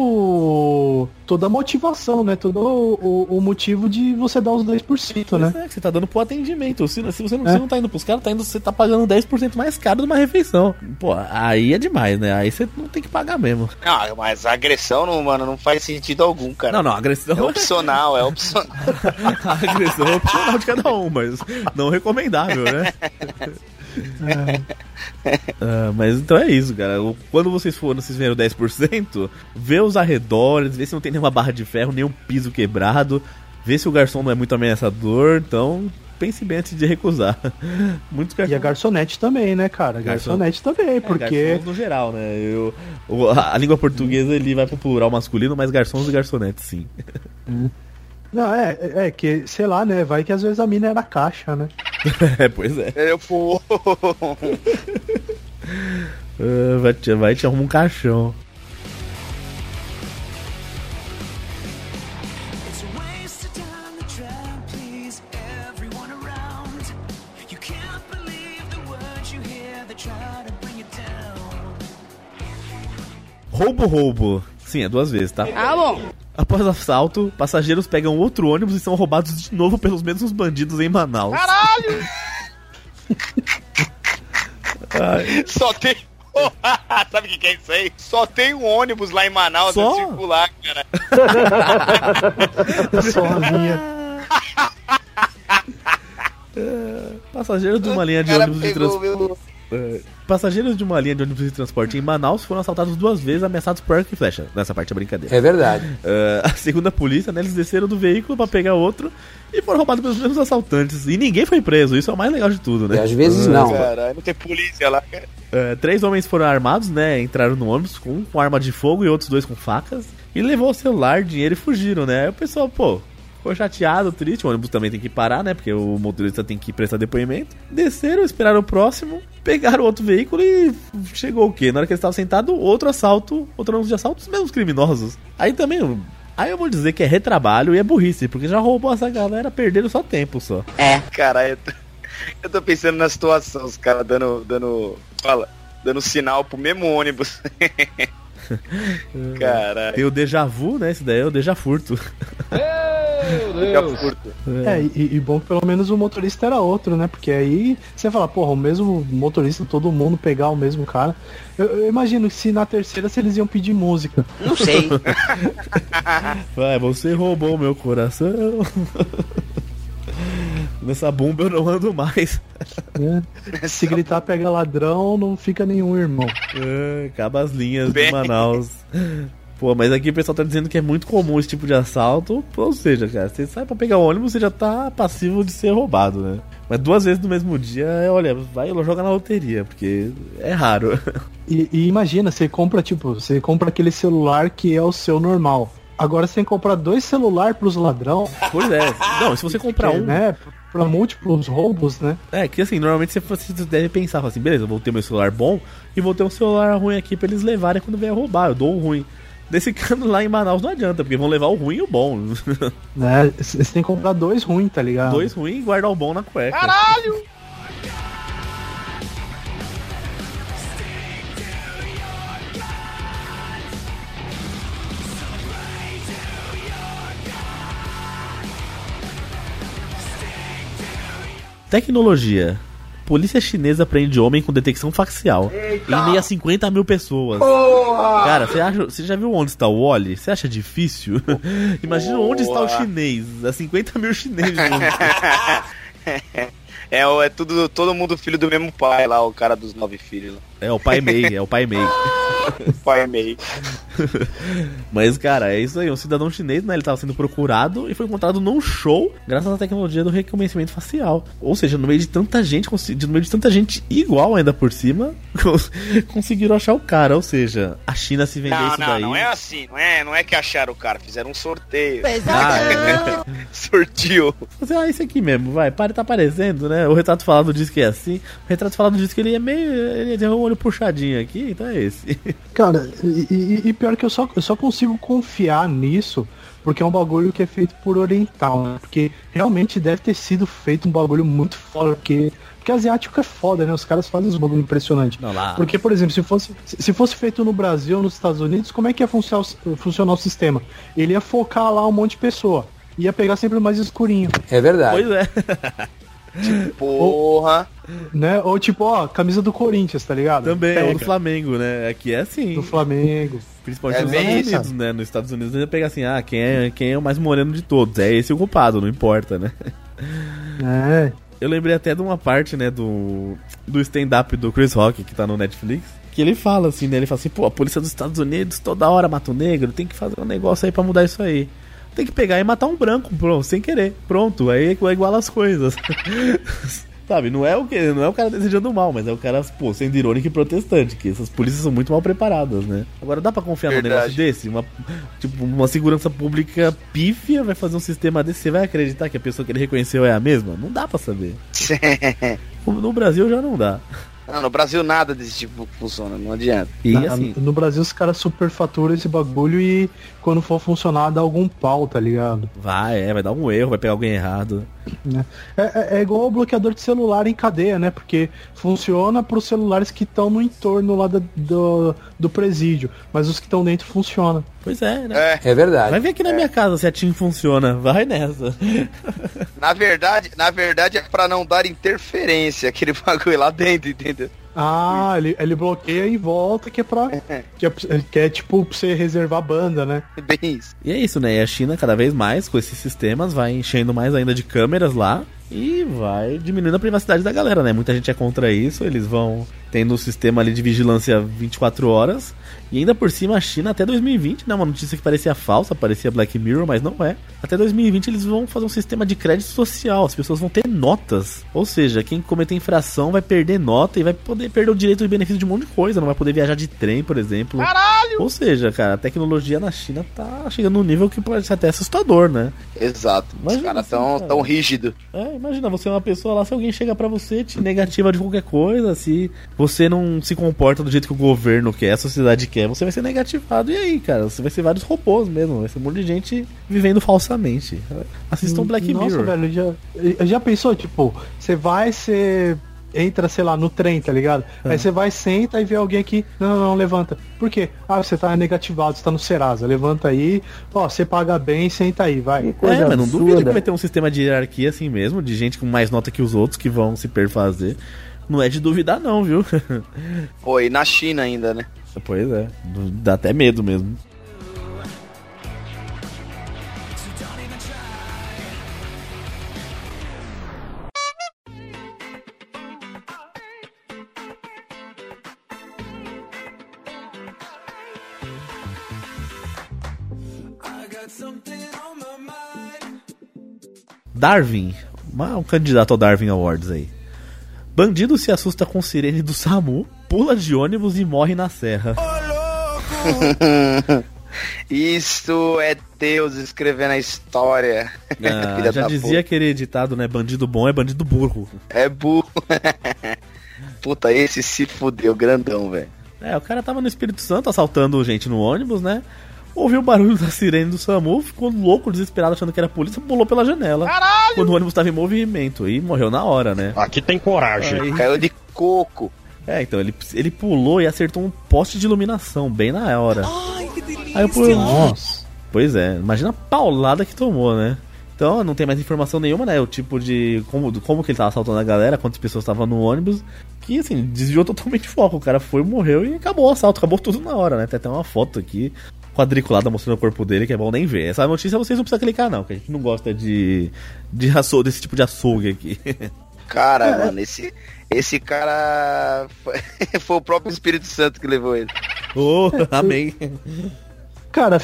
todo. toda a motivação, né? Todo o, o- motivo de você dar os 10%, né? É, que você tá dando pro atendimento. Se, se você não, É. você não tá indo pros caras, tá indo, você tá pagando 10% mais caro de uma refeição. Pô, aí é demais, né? Aí você não tem que pagar mesmo. Ah, mas a agressão, não, mano, não faz sentido algum, cara. Não, não, agressão É opcional, é opcional. a agressão é opcional de cada um, mas não recomendável, né? Ah, mas então é isso, cara. Quando vocês forem, vocês viram 10%, vê os arredores, vê se não tem nenhuma barra de ferro, nenhum piso quebrado, vê se o garçom não é muito ameaçador, então pense bem antes de recusar. Muitos E a garçonete também, né, cara? Garçom- Garçonete também, porque. Garçons no geral, né? Eu, o- a, língua portuguesa ele vai pro plural masculino, mas garçons e garçonetes, sim. Não, é, é, é que, sei lá, né? Vai que às vezes a mina era caixa, né? é, pois é. Eu, pô. Ah, vai, te, vai te arrumar um caixão. Roubo, roubo. Sim, é duas vezes, tá? Ah, bom. Após o assalto, passageiros pegam outro ônibus e são roubados de novo pelos mesmos bandidos em Manaus. Ai, Só tem. Sabe o que, que é isso aí? Só tem um ônibus lá em Manaus Só? a circular, cara. Só a minha. passageiros de uma linha de ônibus de transporte. Passageiros de uma linha de ônibus de transporte em Manaus foram assaltados duas vezes, ameaçados por arco e flecha. Nessa parte é brincadeira. É verdade. Segundo a polícia, né, eles desceram do veículo pra pegar outro e foram roubados pelos mesmos assaltantes. E ninguém foi preso, isso é o mais legal de tudo, E né? às vezes não. Caralho, não tem polícia lá, cara. É, três homens foram armados, né? Entraram no ônibus com, um com arma de fogo e outros dois com facas. E levou o celular, dinheiro e fugiram, né? Aí o pessoal, pô, ficou chateado, triste. O ônibus também tem que parar, né? Porque o motorista tem que prestar depoimento. Desceram, esperaram o próximo, pegaram outro veículo e chegou o quê? Na hora que eles estavam sentados, outro assalto, outro ônibus de assalto, os mesmos criminosos. Aí também. Aí eu vou dizer que é retrabalho e é burrice, porque já roubou essa galera, perderam só tempo só. Caralho, eu tô, eu tô pensando na situação, os caras dando, dando, fala, dando sinal pro mesmo ônibus. Caralho, Tem o déjà vu, né? Esse daí é o déjà furto. É, e, e bom que pelo menos o motorista era outro, né? Porque aí você fala, porra, o mesmo motorista, todo mundo pegar o mesmo cara. Eu, eu imagino que se na terceira se eles iam pedir música. Não sei. Vai, você roubou meu coração. Nessa bomba eu não ando mais. né? Se gritar pega ladrão, não fica nenhum irmão. É, acaba as linhas Bem. de Manaus. Pô, mas aqui o pessoal tá dizendo que é muito comum esse tipo de assalto. Ou seja, cara, você sai pra pegar o ônibus, você já tá passivo de ser roubado, né? Mas duas vezes no mesmo dia, olha, vai joga na loteria, porque é raro. E, e imagina, você compra, tipo, você compra aquele celular que é o seu normal. Agora você tem que comprar dois celulares pros ladrão, Pois é. Não, se você comprar um, né? Pra múltiplos roubos, né? É, que assim, normalmente você, você deve pensar assim, beleza, eu vou ter meu celular bom e vou ter um celular ruim aqui pra eles levarem quando vier roubar. Eu dou o ruim. Nesse caso lá em Manaus não adianta, porque vão levar o ruim e o bom. né? Você tem que comprar dois ruins, tá ligado? Dois ruins e guardar o bom na cueca. Tecnologia. Polícia chinesa prende homem com detecção facial em meio a 50 mil pessoas. Cara, você acha, você já viu onde está o Wally? Você acha difícil? Imagina onde está o chinês, a 50 mil chineses. É, o- é tudo, todo mundo filho do mesmo pai lá, o cara dos nove filhos lá. É o pai Mei, é o pai Mei. Pai meio. Mas, cara, é isso aí. Um cidadão chinês, né? Ele tava sendo procurado e foi encontrado num show graças à tecnologia do reconhecimento facial. Ou seja, no meio de tanta gente, no meio de tanta gente igual ainda por cima, cons- conseguiram achar o cara. Ou seja, a China se vender Não, isso não, daí. não é assim. Não é, não é que acharam o cara, fizeram um sorteio. Ah, é, né? Sortiu. Você, ah, esse aqui mesmo, vai, para, tá aparecendo, né? O retrato falado diz que é assim. O retrato falado diz que ele é meio. Ele tem um olho puxadinho aqui, então é esse. Cara, e, e- e pior que eu só, eu só consigo confiar nisso porque é um bagulho que é feito por oriental, né? Porque realmente deve ter sido feito um bagulho muito foda, porque, porque asiático é foda, né? Os caras fazem uns bagulho impressionante. Não, lá. Porque, por exemplo, se fosse, se fosse feito no Brasil ou nos Estados Unidos, como é que ia funcionar, o- funcionar o sistema? Ele ia focar lá um monte de pessoa. Ia pegar sempre mais escurinho, É verdade. Pois é. Porra. né? Ou tipo, ó, camisa do Corinthians, tá ligado? Também, ou do Pega. Flamengo, né? Aqui é assim. Do Flamengo. Principalmente É nos Estados isso. Unidos, né? Nos Estados Unidos ele pega assim, ah, quem é, quem é o mais moreno de todos? É esse o culpado, não importa, né? É. Eu lembrei até de uma parte, né, do, do stand-up do Chris Rock, que tá no Netflix, que ele fala assim, né? Ele fala assim, pô, a polícia dos Estados Unidos toda hora mata o negro, tem que fazer um negócio aí pra mudar isso aí. Tem que pegar e matar um branco, pronto, sem querer. Pronto, aí é igual as coisas. Sabe, não é o que, não é o cara desejando mal, mas é o cara, pô, sendo irônico e protestante, que essas polícias são muito mal preparadas, né? Agora dá pra confiar num Verdade. negócio desse? Uma, tipo, uma segurança pública pífia vai fazer um sistema desse, você vai acreditar que a pessoa que ele reconheceu é a mesma? Não dá pra saber. No Brasil já não dá. Não, no Brasil nada desse tipo funciona, não adianta. E Na- assim, No Brasil os caras superfaturam esse bagulho e quando for funcionar dá algum pau, tá ligado? vai, é, vai dar um erro, vai pegar alguém errado. Né? É, é- é igual o bloqueador de celular em cadeia, né? Porque funciona pros celulares que estão no entorno lá da- do, do presídio, mas os que estão dentro funcionam. Pois é, né? É, É verdade. Vai ver aqui na minha casa se a TIM funciona. Vai nessa. na verdade, na verdade é pra não dar interferência aquele bagulho lá dentro, entendeu? Ah, ele, ele bloqueia em volta que é pra. que é, que é tipo pra você reservar banda, né? Bem isso. E é isso, né? E a China, cada vez mais, com esses sistemas, vai enchendo mais ainda de câmeras lá e vai diminuindo a privacidade da galera, né? Muita gente é contra isso, eles vão tendo um sistema ali de vigilância 24 horas. E ainda por cima, a China até 2020, né? Uma notícia que parecia falsa, parecia Black Mirror, mas não é. Até 2020 eles vão fazer um sistema de crédito social, as pessoas vão ter notas. Ou seja, quem cometer infração vai perder nota e vai poder perder o direito de benefício de um monte de coisa. Não vai poder viajar de trem, por exemplo. Caralho! Ou seja, cara, a tecnologia na China tá chegando num nível que pode ser até assustador, né? Exato. Os Imagina caras assim, tão, cara. tão rígidos. É, imagina, você é uma pessoa lá, se alguém chega pra você, te negativa de qualquer coisa, se você não se comporta do jeito que o governo quer, a sociedade quer, você vai ser negativado. E aí, cara, você vai ser vários robôs mesmo, vai ser um monte de gente vivendo falsamente. Assistam Black Nossa, Mirror. velho, já, já pensou, tipo, você vai, você entra, sei lá, no trem, tá ligado? Ah. Aí você vai, senta e vê alguém aqui, não, não, não, levanta. Por quê? Ah, você tá negativado, você tá no Serasa, levanta aí, ó, você paga bem, senta aí, vai. É, mas não duvido que vai ter um sistema de hierarquia assim mesmo, de gente com mais nota que os outros que vão se perfazer. Não é de duvidar não, viu? Pô, e na China ainda, né? pois é, dá até medo mesmo. Darwin, um candidato ao Darwin Awards aí. Bandido se assusta com sirene do SAMU, pula de ônibus e morre na serra. Isso é Deus escrevendo a história. Ah, já dizia aquele ditado, né? Bandido bom é bandido burro. É burro. Puta, esse se fudeu, grandão, velho. É, o cara tava no Espírito Santo assaltando gente no ônibus, né? Ouviu o barulho da sirene do SAMU, ficou louco, desesperado, achando que era a polícia, pulou pela janela. Caralho! Quando o ônibus tava em movimento e morreu na hora, né? Aqui tem coragem. Aí- Caiu de coco. É, então, ele, ele pulou e acertou um poste de iluminação bem na hora. Aí eu pulei. Nossa. Pois é, imagina a paulada que tomou, né? Então não tem mais informação nenhuma, né? O tipo de. Como, como que ele tava assaltando a galera, quantas pessoas estavam no ônibus. Que assim, desviou totalmente o foco. O cara foi, morreu e acabou o assalto, acabou tudo na hora, né? Tem até uma foto aqui quadriculada mostrando o corpo dele, que é bom nem ver. Essa notícia vocês não precisam clicar, não, que a gente não gosta de. de açougue, desse tipo de açougue aqui. Cara, mano, esse, esse cara foi, foi o próprio Espírito Santo que levou ele. Ô, amém. Cara,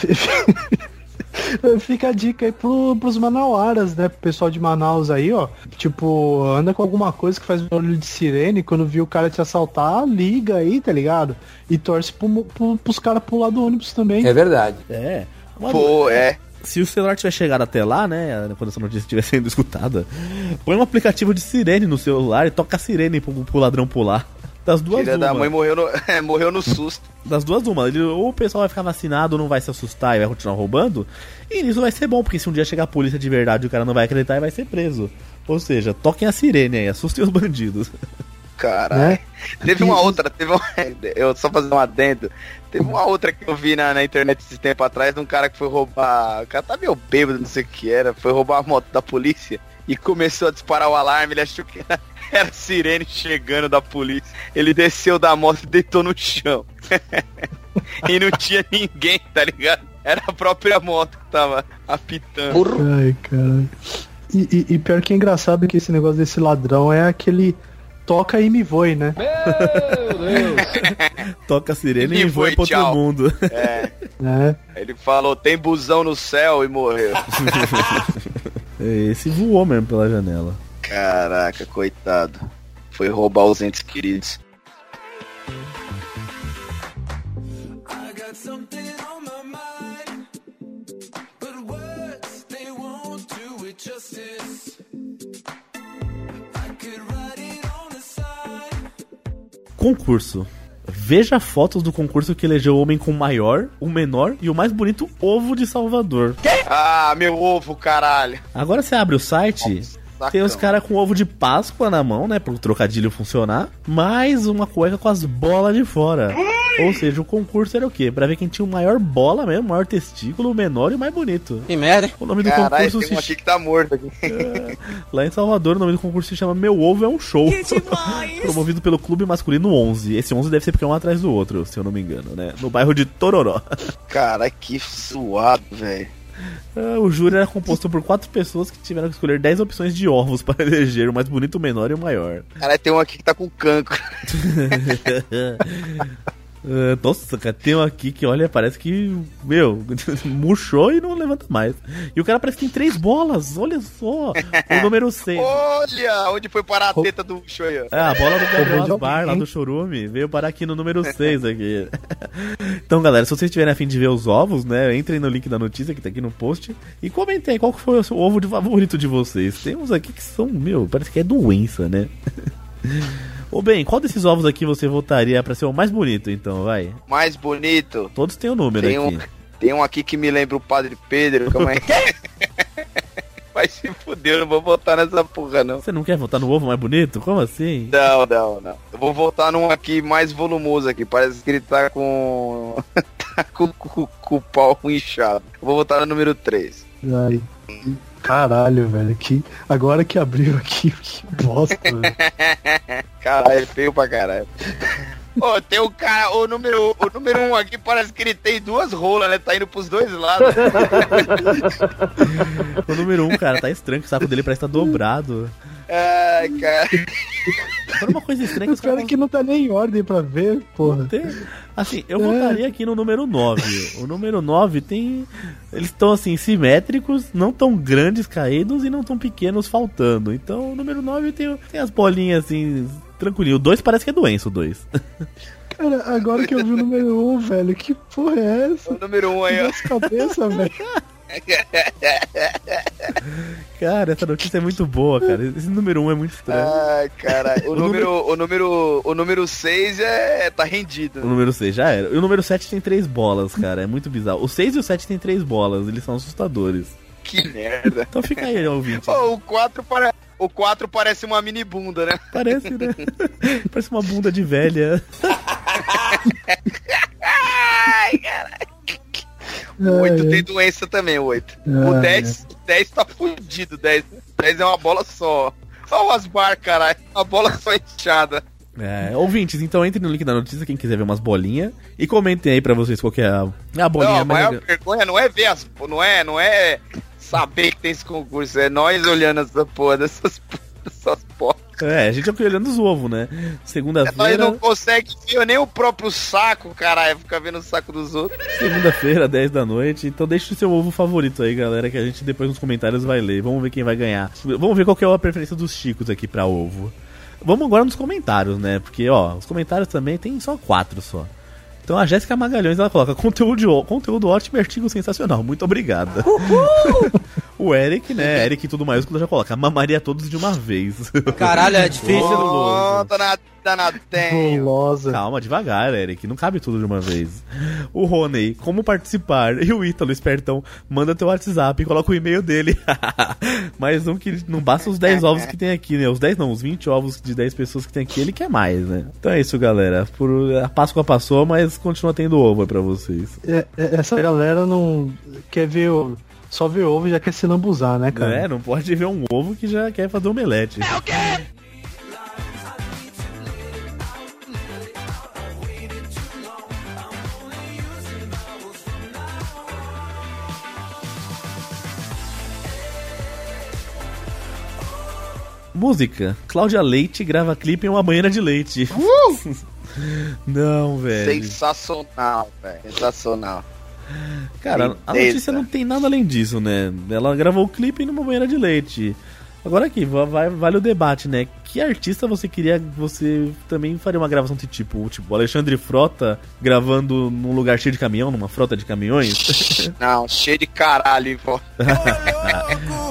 fica a dica aí pro, pros manauaras, né? Pro pessoal de Manaus aí, ó. Tipo, anda com alguma coisa que faz barulho de sirene. Quando viu o cara te assaltar, liga aí, tá ligado? E torce pro, pro, pros caras pular do ônibus também. É verdade. É. Pô, é. Se o celular tiver chegado até lá, né? Quando essa notícia estiver sendo escutada, põe um aplicativo de sirene no celular e toca a sirene pro, pro ladrão pular. Das duas Filha da uma. mãe morreu no, morreu no susto. Das duas uma. Ele- ou o pessoal vai ficar vacinado, não vai se assustar e vai continuar roubando. E nisso vai ser bom, porque se um dia chegar a polícia de verdade, o cara não vai acreditar e vai ser preso. Ou seja, toquem a sirene aí, assustem os bandidos. Caralho. Né? Teve uma outra, teve uma, eu só fazer um adendo. Teve uma outra que eu vi na, na internet esse tempo atrás de um cara que foi roubar. O cara tá meio bêbado, não sei o que era. Foi roubar a moto da polícia e começou a disparar o alarme. Ele achou que era, era sirene chegando da polícia. Ele desceu da moto e deitou no chão. e não tinha ninguém, tá ligado? Era a própria moto que tava apitando. Ai, cara. E, e- e pior que é engraçado que esse negócio desse ladrão é aquele toca e me voe, né? Toca a sirene e, E voa foi, pro outro tchau. mundo. É. né? Ele falou, tem busão no céu e morreu. Esse voou mesmo pela janela. Caraca, coitado. Foi roubar os entes queridos. Concurso. Veja fotos do concurso que elegeu o homem com o maior, o menor e o mais bonito ovo de Salvador. Ah, meu ovo, caralho. Agora você abre o site, tem os caras com ovo de Páscoa na mão, né? Pro trocadilho funcionar. Mais uma cueca com as bolas de fora. Ou seja, o concurso era o quê? Pra ver quem tinha o maior bola mesmo, o maior testículo, o menor e o mais bonito. Que merda, hein? O nome do Caralho, concurso tem um se aqui que tá morto aqui. Lá em Salvador, o nome do concurso se chama Meu Ovo é um Show. Promovido pelo Clube Masculino 11. Esse 11 deve ser porque é um atrás do outro, se eu não me engano, né? No bairro de Tororó. Caralho, que suado, velho. Ah, O júri era composto por quatro pessoas que tiveram que escolher 10 opções de ovos para eleger o mais bonito, o menor e o maior. Caralho, tem um aqui que tá com cancro. Ah, Nossa, cara, tem um aqui que, olha, parece que, meu, murchou e não levanta mais. E o cara parece que tem três bolas, olha só. O número 6. Olha, onde foi parar a teta do ó. É, a bola do Gabriel de Asbar, lá do Chorume, veio parar aqui no número 6 aqui. então, galera, se vocês tiverem a fim de ver os ovos, né, entrem no link da notícia que tá aqui no post e comentem aí qual foi o seu ovo de favorito de vocês. Tem uns aqui que são, meu, parece que é doença, né? Ô, bem, qual desses ovos aqui você votaria pra ser o mais bonito, então, vai? Mais bonito. Todos têm o número Tem aqui. um, tem um aqui que me lembra o Padre Pedro. Calma aí. Vai se fuder, eu não vou votar nessa porra, não. Você não quer votar no ovo mais bonito? Como assim? Não, não, não. Eu vou votar num aqui mais volumoso aqui. Parece que ele tá com. tá com, com- com o pau inchado. Eu vou votar no número 3. Ai, caralho, velho. Que, agora que abriu aqui, que bosta, velho. Caralho, é feio pra caralho. Ô, tem o cara, o número, o número 1 um aqui parece que ele tem duas rolas, né? Tá indo pros dois lados. O número 1, um, cara, tá estranho, que o saco dele parece que tá dobrado. Ai, cara. Agora uma coisa estranha que Os os caras caras que não tá nem em ordem pra ver, porra. Tem- Assim, eu votaria aqui no número 9. O número 9 tem. Eles estão assim, simétricos, não tão grandes caídos e não tão pequenos faltando. Então o número 9 tem, tem as bolinhas assim, tranquilinho. O 2 parece que é doença, o 2. Cara, agora que eu vi o número 1, um, velho, que porra é essa? O número 1 um aí, ó. Nossa cabeça, velho. Cara, essa notícia é muito boa, cara. Esse número 1 é muito estranho. Ai, caralho. O, O número, o número, o número 6 é tá rendido. O número 6 já era. E o número 7 tem três bolas, cara. É muito bizarro. O 6 e o 7 tem três bolas, eles são assustadores. Que merda. Então fica aí, ouvinte. Ô, o 4 para... O 4 parece uma mini bunda, né? Parece, né? Parece uma bunda de velha. Ai, caralho. O 8 tem doença também, o 8. O Ai, 10, o 10 tá fudido, 10. 10 é uma bola só. Só o Asbar, caralho. Uma bola só inchada. É, ouvintes, então entrem no link da notícia, quem quiser ver umas bolinhas. E comentem aí pra vocês qual que é a, a bolinha Não, a maior vergonha não é ver as. Não é, não é saber que tem esse concurso, é nós olhando essa porra dessas, dessas porcas. É, a gente é olhando os ovos, né? Nós Segunda-feira. não consegue ver nem o próprio saco, caralho. Fica vendo o saco dos outros. Segunda-feira, 10 da noite. Então deixa o seu ovo favorito aí, galera, que a gente depois nos comentários vai ler. Vamos ver quem vai ganhar. Vamos ver qual que é a preferência dos chicos aqui pra ovo. Vamos agora nos comentários, né? Porque, ó, os comentários também tem só quatro só. Então a Jéssica Magalhães, ela coloca conteúdo, conteúdo ótimo e artigo sensacional. Muito obrigada. o Eric, né? Eric tudo maiúsculo já coloca mamaria todos de uma vez. Caralho, é difícil. Oh, Tenho. Gulosa. Calma, devagar, Eric. Não cabe tudo de uma vez. O Rony, como participar? E o Ítalo, espertão, manda teu WhatsApp e coloca o e-mail dele. mais um que não basta os 10 ovos que tem aqui, né? Os 10 não, os 20 ovos de 10 pessoas que tem aqui, ele quer mais, né? Então é isso, galera. Por, a Páscoa passou, mas continua tendo ovo aí pra vocês. É, é, essa galera não quer ver o. Só ver ovo e já quer se lambuzar, né, cara? É, não pode ver um ovo que já quer fazer omelete. Música. Cláudia Leite grava clipe em uma banheira de leite. não, velho. Sensacional, velho. Sensacional. Cara, a notícia não tem nada além disso, né? Ela gravou o clipe numa banheira de leite. Agora aqui, va- vai- vale o debate, né? Que artista você queria. Você também faria uma gravação de tipo, tipo, Alexandre Frota gravando num lugar cheio de caminhão, numa frota de caminhões? Não, cheio de caralho, pô.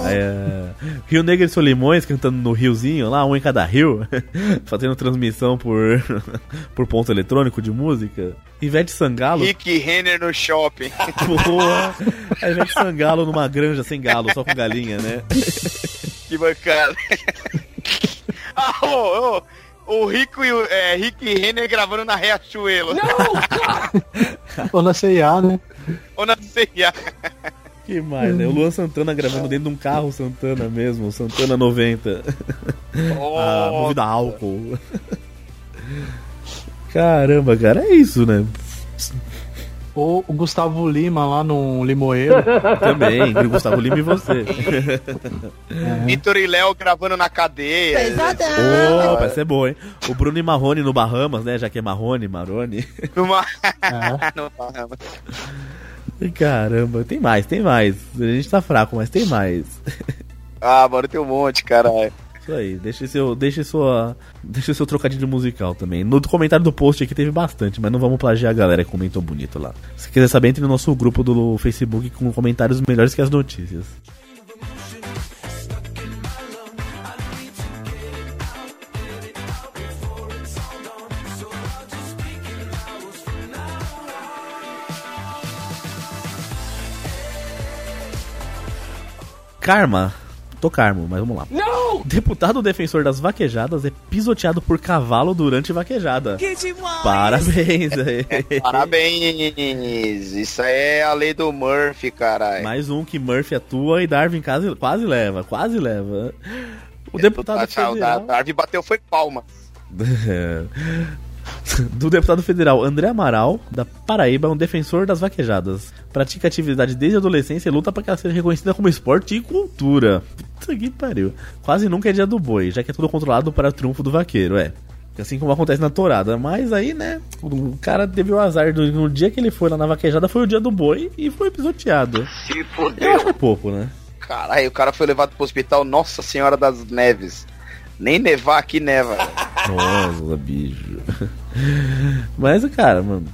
É, Rio Negro e Solimões cantando no riozinho, lá, um em cada rio, fazendo transmissão por, por ponto eletrônico de música. Ivete Sangalo. Rick Renner no shopping. Porra, a Ivete Sangalo numa granja sem galo, só com galinha, né? Que bacana. ah, ô, ô, o Rico e o é, Rick Renner gravando na Riachuelo. Ou na CIA, né? Ou na CIA. Que mais, né? O Luan Santana gravando dentro de um carro Santana mesmo, o Santana 90. ah, Oh, movido a álcool. Caramba, cara, é isso, né? Ou o Gustavo Lima lá no Limoeiro. Também, o Gustavo Lima e você. Vitor e Léo gravando na cadeia. Opa, essa é boa, hein? O Bruno e Marrone no Bahamas, né? Já que é Marrone, Marone. Numa... É. no Bahamas. Caramba, tem mais, tem mais. A gente tá fraco, mas tem mais. Ah, mano, tem um monte, caralho. Isso aí, deixa seu, deixa sua, deixa seu trocadilho musical também. No comentário do post aqui teve bastante, mas não vamos plagiar a galera que comentou bonito lá. Se quiser saber, entre no nosso grupo do Facebook com comentários melhores que as notícias. Karma. Tô Carmo, mas vamos lá. Não! Deputado defensor das vaquejadas é pisoteado por cavalo durante vaquejada. Que demais! Parabéns aí. Parabéns. Isso aí é a lei do Murphy, caralho. Mais um que Murphy atua e Darwin quase, quase leva, quase leva. O deputado tchau, federal... da- Darwin bateu foi palma. do deputado federal André Amaral, da Paraíba, um defensor das vaquejadas. Pratica atividade desde a adolescência e luta para que ela seja reconhecida como esporte e cultura. Puta que pariu. Quase nunca é dia do boi, já que é tudo controlado para o triunfo do vaqueiro, é. Assim como acontece na tourada. Mas aí, né, o cara teve o azar do no dia que ele foi lá na vaquejada foi o dia do boi e foi pisoteado. Se Eu fodeu. acho que é pouco, né? Caralho, o cara foi levado pro hospital Nossa Senhora das Neves. Nem nevar aqui neva. Nossa, bicho. Mas, cara, mano.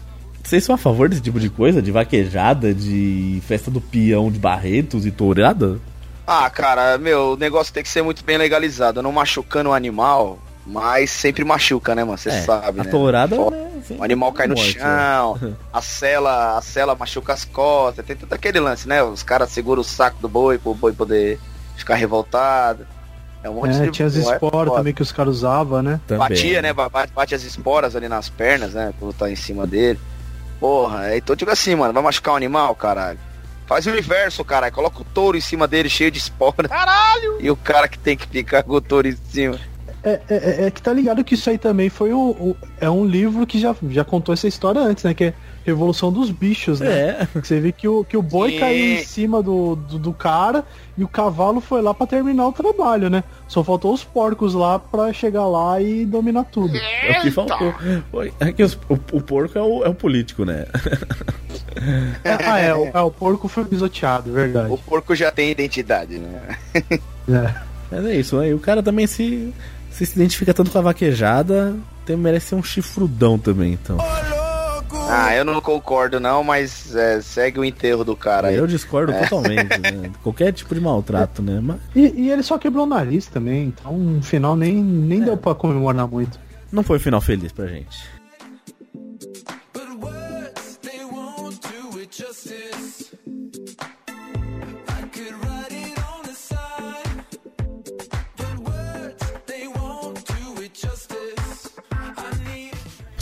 Vocês são a favor desse tipo de coisa? De vaquejada, de festa do peão de Barretos e tourada? Ah, cara, meu, o negócio tem que ser muito bem legalizado. Não machucando o animal, mas sempre machuca, né, mano? Você É, sabe, a né? tourada, Fo- né, O animal cai no morte, chão, a cela, a cela machuca as costas, tem todo aquele lance, né? Os caras seguram o saco do boi pro boi poder ficar revoltado. É um monte É, de tinha as é esporas também que os caras usavam, né? Também. Batia, né? ba- Bate as esporas ali nas pernas, né? Quando tá em cima dele. Porra, então eu digo assim, mano, vai machucar um animal, caralho. Faz o inverso, caralho. Coloca o touro em cima dele cheio de espora. Caralho! E o cara que tem que ficar com o touro em cima. É, é, é que tá ligado que isso aí também foi o, o- É um livro que já, já contou essa história antes, né? Que é Revolução dos Bichos, né? É. Você vê que o, que o boi caiu em cima do, do, do cara e o cavalo foi lá pra terminar o trabalho, né? Só faltou os porcos lá pra chegar lá e dominar tudo. É o que faltou. É que os- o, o porco é o, é o político, né? É, ah, é, o, é, o porco foi pisoteado, verdade. O porco já tem identidade, né? É. Mas é isso, aí o cara também se, se se identifica tanto com a vaquejada, tem, merece ser um chifrudão também, então. Ah, eu não concordo não, mas é, segue o enterro do cara aí. Eu discordo totalmente, né? Qualquer tipo de maltrato, né? Mas E, e ele só quebrou o nariz também, então no final nem, nem deu pra comemorar muito. não foi um final feliz pra gente.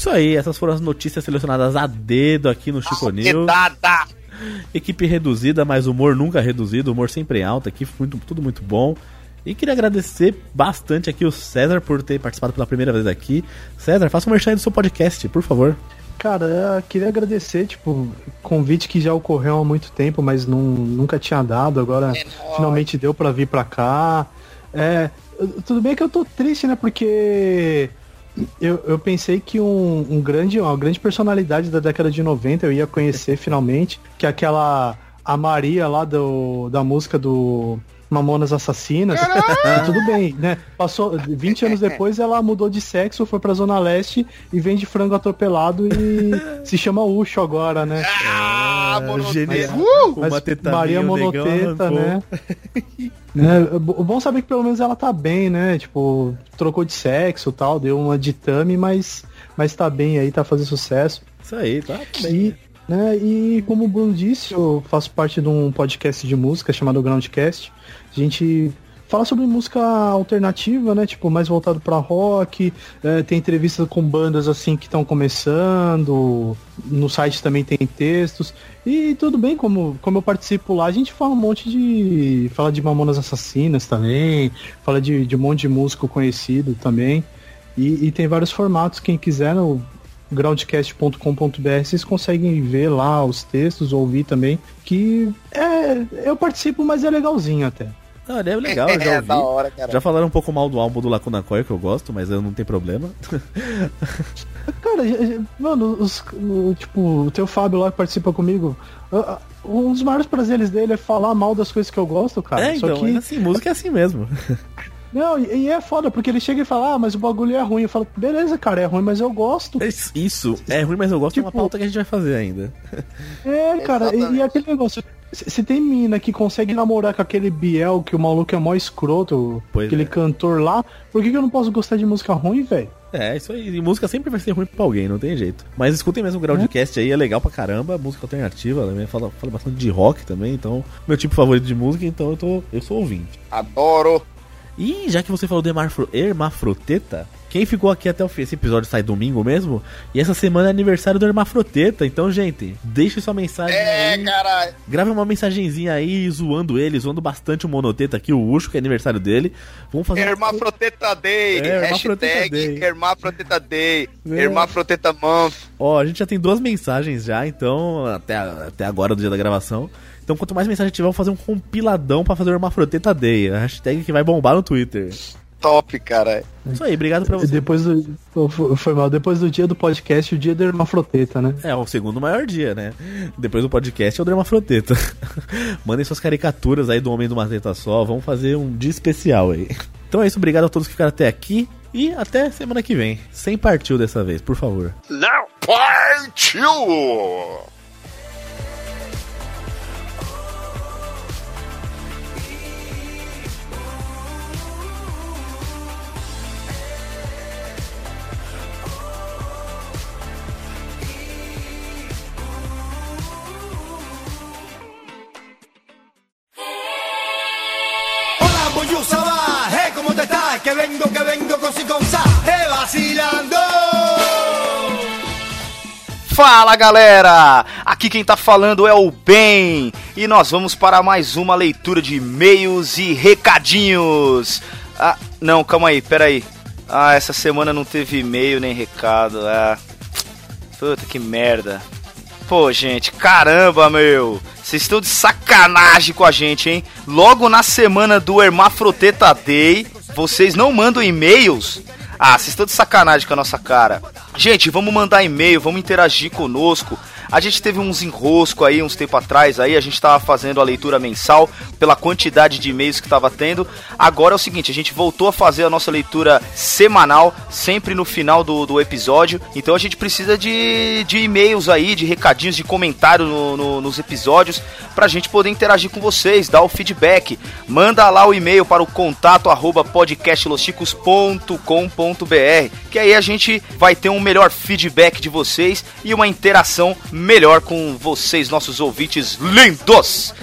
Isso aí, essas foram as notícias selecionadas a dedo aqui no Chico News. Equipe reduzida, mas humor nunca reduzido, humor sempre em alta aqui, muito, tudo muito bom. E queria agradecer bastante aqui o César por ter participado pela primeira vez aqui. César, faça um merchan do seu podcast, por favor. Cara, eu queria agradecer, tipo, convite que já ocorreu há muito tempo, mas não, nunca tinha dado, agora finalmente deu pra vir pra cá. É, tudo bem que eu tô triste, né? Porque eu, eu pensei que um, um grande, uma grande personalidade da década de 90 eu ia conhecer finalmente, que é aquela a Maria lá do, da música do Mamonas Assassinas. E tudo bem, né? Passou 20 anos depois ela mudou de sexo, foi pra Zona Leste e vende frango atropelado e se chama Ucho agora, né? Ah, genial. Mas Uma Maria Monoteta, né? né? O bom saber que pelo menos ela tá bem, né? Tipo, trocou de sexo e tal, deu uma de tame, mas, mas tá bem aí, tá fazendo sucesso. Isso aí, tá bem. Né, e como o Bruno disse, eu faço parte de um podcast de música chamado Groundcast. A gente fala sobre música alternativa, né? Tipo, mais voltado pra rock. é, tem entrevistas com bandas assim que estão começando. No site também tem textos. E tudo bem, como, como eu participo lá, a gente fala um monte de. Fala de Mamonas Assassinas também. Fala de, de um monte de músico conhecido também. E, e tem vários formatos, quem quiser, groundcast.com.br, vocês conseguem ver lá os textos, ouvir também, que é, eu participo, mas é legalzinho até. Ah, é legal, eu já é ouvi. da hora, cara. Já falaram um pouco mal do álbum do Lacuna Coil, que eu gosto, mas eu não tenho problema. Cara, mano, os, o, tipo, o teu Fábio lá que participa comigo, um dos maiores prazeres dele é falar mal das coisas que eu gosto, cara. é, então, Só que, mas assim, música é assim mesmo. não, e, e é foda, porque ele chega e fala, ah, mas o bagulho é ruim. Eu falo, beleza, cara, é ruim, mas eu gosto. Isso, é ruim, mas eu gosto, é uma Tipo- pauta que a gente vai fazer ainda. É, cara, e, e aquele negócio. Se tem mina que consegue namorar com aquele Biel, que o maluco é mó escroto, Pois aquele é. cantor lá, por que, que eu não posso gostar de música ruim, velho? É, isso aí. E música sempre vai ser ruim pra alguém, não tem jeito. Mas escutem mesmo o Groundcast aí, é legal pra caramba. Música alternativa, também fala, fala bastante de rock também, então. Meu tipo favorito de música, então eu tô. Eu sou ouvinte. Adoro. E já que você falou de hermafro- hermafroteta, quem ficou aqui até o fim? Esse episódio sai domingo mesmo? E essa semana é aniversário do hermafroteta. Então, gente, deixe sua mensagem É, aí. caralho. Grave uma mensagenzinha aí, zoando ele, zoando bastante o monoteta aqui, o Ucho, que é aniversário dele. Vamos fazer. uma- Hermafroteta Day. É, Hermafroteta hashtag Day. Hermafroteta Day. É. Hermafroteta Month. Ó, a gente já tem duas mensagens já, então, até, até agora do dia da gravação. Então, quanto mais mensagem tiver, vamos fazer um compiladão pra fazer o Hermafroteta Day. A hashtag que vai bombar no Twitter. Top, cara. Isso aí, obrigado pra você. Depois do. Foi mal, depois do dia do podcast, o dia da hermafroteta, né? É o segundo maior dia, né? Depois do podcast é o Hermafroteta. Mandem suas caricaturas aí do Homem de uma Teta Só. Vamos fazer um dia especial aí. Então é isso, obrigado a todos que ficaram até aqui. E até semana que vem. Sem partiu dessa vez, por favor. Não partiu! Que vengo, que vengo con si hey, vacilando. Fala galera! Aqui quem tá falando é o Ben e nós vamos para mais uma leitura de e-mails e recadinhos. Ah, não, calma aí, peraí. Ah, essa semana não teve e-mail nem recado. Ah, puta que merda. Pô, gente, caramba, meu. Vocês estão de sacanagem com a gente, hein? Logo na semana do Hermafroteta Day, vocês não mandam e-mails? Ah, vocês estão de sacanagem com a nossa cara. Gente, vamos mandar e-mail, vamos interagir conosco. A gente teve uns enrosco aí uns tempo atrás aí, a gente tava fazendo a leitura mensal pela quantidade de e-mails que tava tendo. Agora é o seguinte, a gente voltou a fazer a nossa leitura semanal, sempre no final do, do episódio. Então a gente precisa de, de e-mails aí, de recadinhos, de comentário no, no, nos episódios, pra gente poder interagir com vocês, dar o feedback. Manda lá o e-mail para o contato arroba podcastlosticos.com.br, que aí a gente vai ter um melhor feedback de vocês e uma interação melhor com vocês, nossos ouvintes lindos.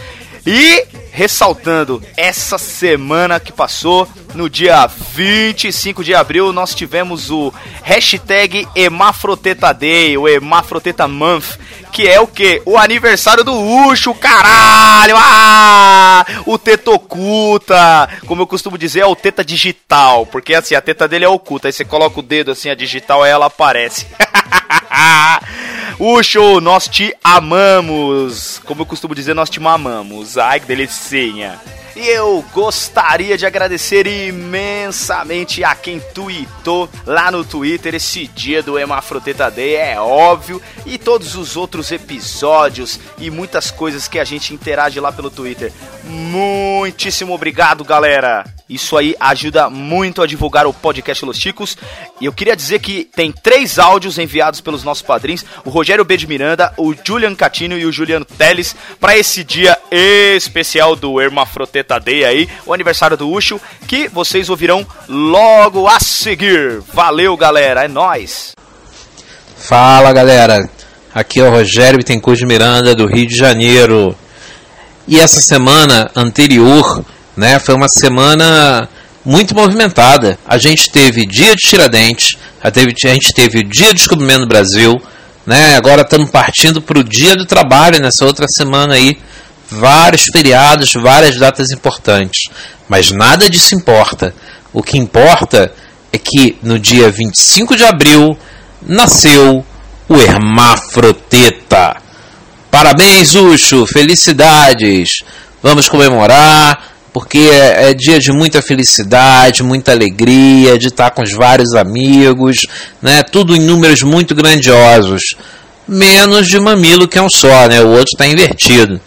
E ressaltando, essa semana que passou, no dia 25 de abril, nós tivemos o hashtag Emafroteta Day, o Emafroteta Month, que é o que? O aniversário do Ucho, caralho! Ah! O teta oculta, como eu costumo dizer, é o teta digital, porque assim, a teta dele é oculta, aí você coloca o dedo assim, a digital, aí ela aparece. Ucho, nós te amamos. Como eu costumo dizer, nós te mamamos. Ai, que delicinha. E eu gostaria de agradecer imensamente a quem tweetou lá no Twitter esse dia do Emafroteta Day, é óbvio, e todos os outros episódios e muitas coisas que a gente interage lá pelo Twitter. Muitíssimo obrigado, galera! Isso aí ajuda muito a divulgar o podcast Los Chicos. E eu queria dizer que tem três áudios enviados pelos nossos padrinhos: o Rogério B. de Miranda, o Julian Catino e o Juliano Teles, para esse dia especial do Hermafroteta Day aí, o aniversário do Ucho, que vocês ouvirão logo a seguir. Valeu, galera, é nóis! Fala galera, aqui é o Rogério Bittencourt de Miranda, do Rio de Janeiro. E essa semana anterior, né, foi uma semana muito movimentada. A gente teve dia de Tiradentes, a, gente teve o dia do descobrimento do Brasil, né, agora estamos partindo para o dia do trabalho nessa outra semana aí. Vários feriados, várias datas importantes. Mas nada disso importa. O que importa é que no dia 25 de abril nasceu o Hermafroteta. Parabéns, Ucho! Felicidades! Vamos comemorar, porque é, é dia de muita felicidade, muita alegria, de estar com os vários amigos, né? Tudo em números muito grandiosos. Menos de mamilo que é um só, né? O outro está invertido.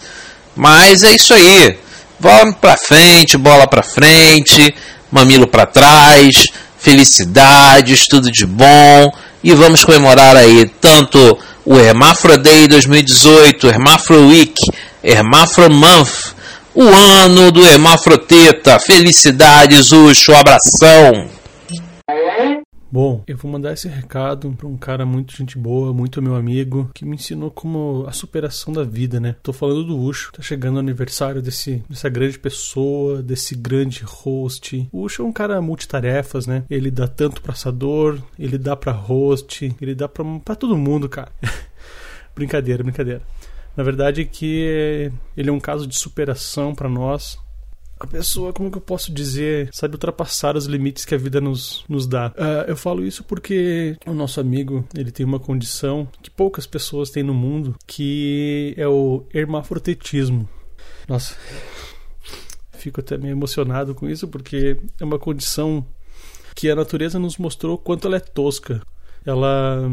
Mas é isso aí. Bola pra frente, bola pra frente, mamilo pra trás, felicidades, tudo de bom. E vamos comemorar aí tanto o Hermafro Day 2018, Hermafro Week, Hermafro Month, o ano do Hermafroteta. Felicidades, Ucho, abração. Bom, eu vou mandar esse recado pra um cara muito gente boa, muito meu amigo, que me ensinou como a superação da vida, né? Tô falando do Ucho, tá chegando o aniversário desse, dessa grande pessoa, desse grande host. O Ucho é um cara multitarefas, né? Ele dá tanto pra assador, ele dá pra host, ele dá pra, pra todo mundo, cara. brincadeira, brincadeira. Na verdade é que ele é um caso de superação pra nós, a pessoa, como que eu posso dizer, sabe ultrapassar os limites que a vida nos, nos dá. Uh, eu falo isso porque o nosso amigo, ele tem uma condição que poucas pessoas têm no mundo, que é o hermafrotetismo. Nossa, fico até meio emocionado com isso, porque é uma condição que a natureza nos mostrou quanto ela é tosca. Ela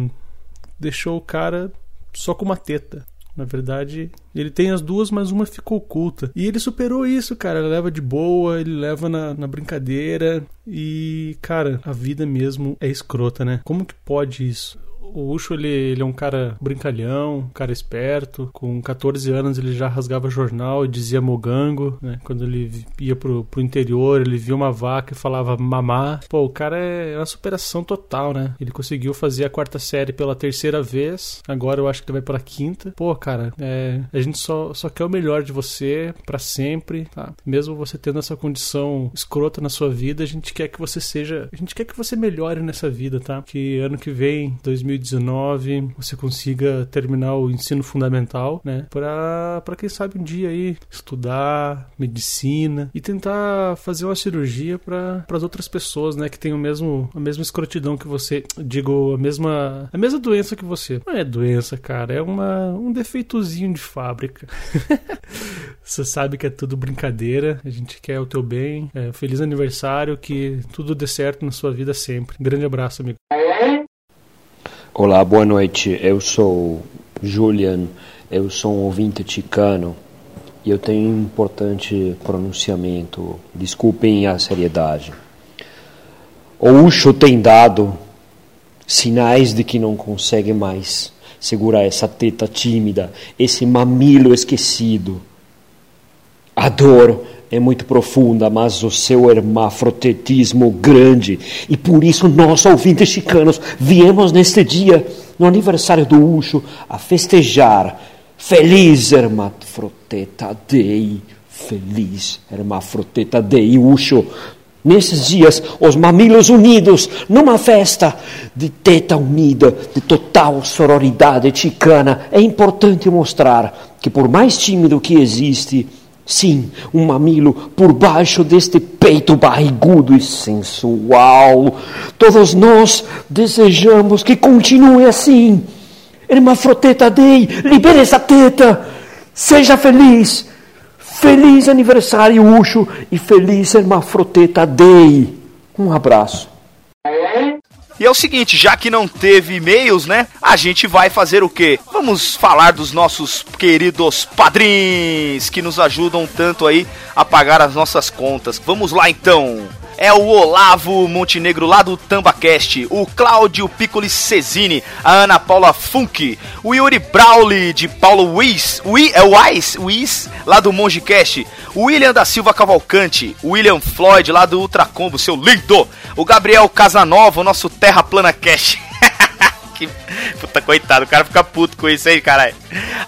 deixou o cara só com uma teta. Na verdade, ele tem as duas, mas uma ficou oculta. E ele superou isso, cara. Ele leva de boa, ele leva na, na brincadeira. E, cara, a vida mesmo é escrota, né? Como que pode isso? O Ucho, ele, ele é um cara brincalhão, um cara esperto. Com 14 anos ele já rasgava jornal e dizia mogango, né? Quando ele ia pro, pro interior, ele via uma vaca e falava mamá. Pô, o cara é uma superação total, né? Ele conseguiu fazer a quarta série pela terceira vez. Agora eu acho que vai pela quinta. Pô, cara, é, a gente só, só quer o melhor de você para sempre, tá? Mesmo você tendo essa condição escrota na sua vida, a gente quer que você seja. A gente quer que você melhore nessa vida, tá? Que ano que vem, 2018, 2019 você consiga terminar o ensino fundamental, né? Pra quem sabe um dia aí estudar medicina e tentar fazer uma cirurgia para as outras pessoas, né? Que tem o mesmo, a mesma escrotidão que você. Digo, a mesma, a mesma doença que você. Não é doença, cara. É uma, um defeitozinho de fábrica. você sabe que é tudo brincadeira. A gente quer o teu bem. É, feliz aniversário. Que tudo dê certo na sua vida sempre. Grande abraço, amigo. Olá, boa noite. Eu sou Julian, eu sou um ouvinte ticano e eu tenho um importante pronunciamento. Desculpem a seriedade. O Ucho tem dado sinais de que não consegue mais segurar essa teta tímida, esse mamilo esquecido. A dor é muito profunda, mas o seu hermafrotetismo grande. E por isso nós, ouvintes chicanos, viemos neste dia, no aniversário do Ucho, a festejar. Feliz hermafroteta Dei, feliz hermafroteta Dei, Ucho. Nesses dias, os mamilos unidos, numa festa de teta unida, de total sororidade chicana, é importante mostrar que, por mais tímido que existe, Sim, um mamilo por baixo deste peito barrigudo e sensual. Todos nós desejamos que continue assim. Hermafroteta Dei, libere essa teta. Seja feliz. Feliz aniversário, Ucho, e feliz Hermafroteta Dei. Um abraço. E é o seguinte, já que não teve e-mails, né? A gente vai fazer o quê? Vamos falar dos nossos queridos padrinhos que nos ajudam tanto aí a pagar as nossas contas. Vamos lá então é o Olavo Montenegro lá do Tambacast, o Cláudio Piccoli Cesini, a Ana Paula Funk, o Yuri Brawley de Paulo Wies, Ui, é o Wise, lá do Mongecast, o William da Silva Cavalcante, o William Floyd lá do Ultracombo, seu lindo, o Gabriel Casanova, o nosso Terra Plana Cash. que. Puta, coitado, o cara fica puto com isso aí, caralho.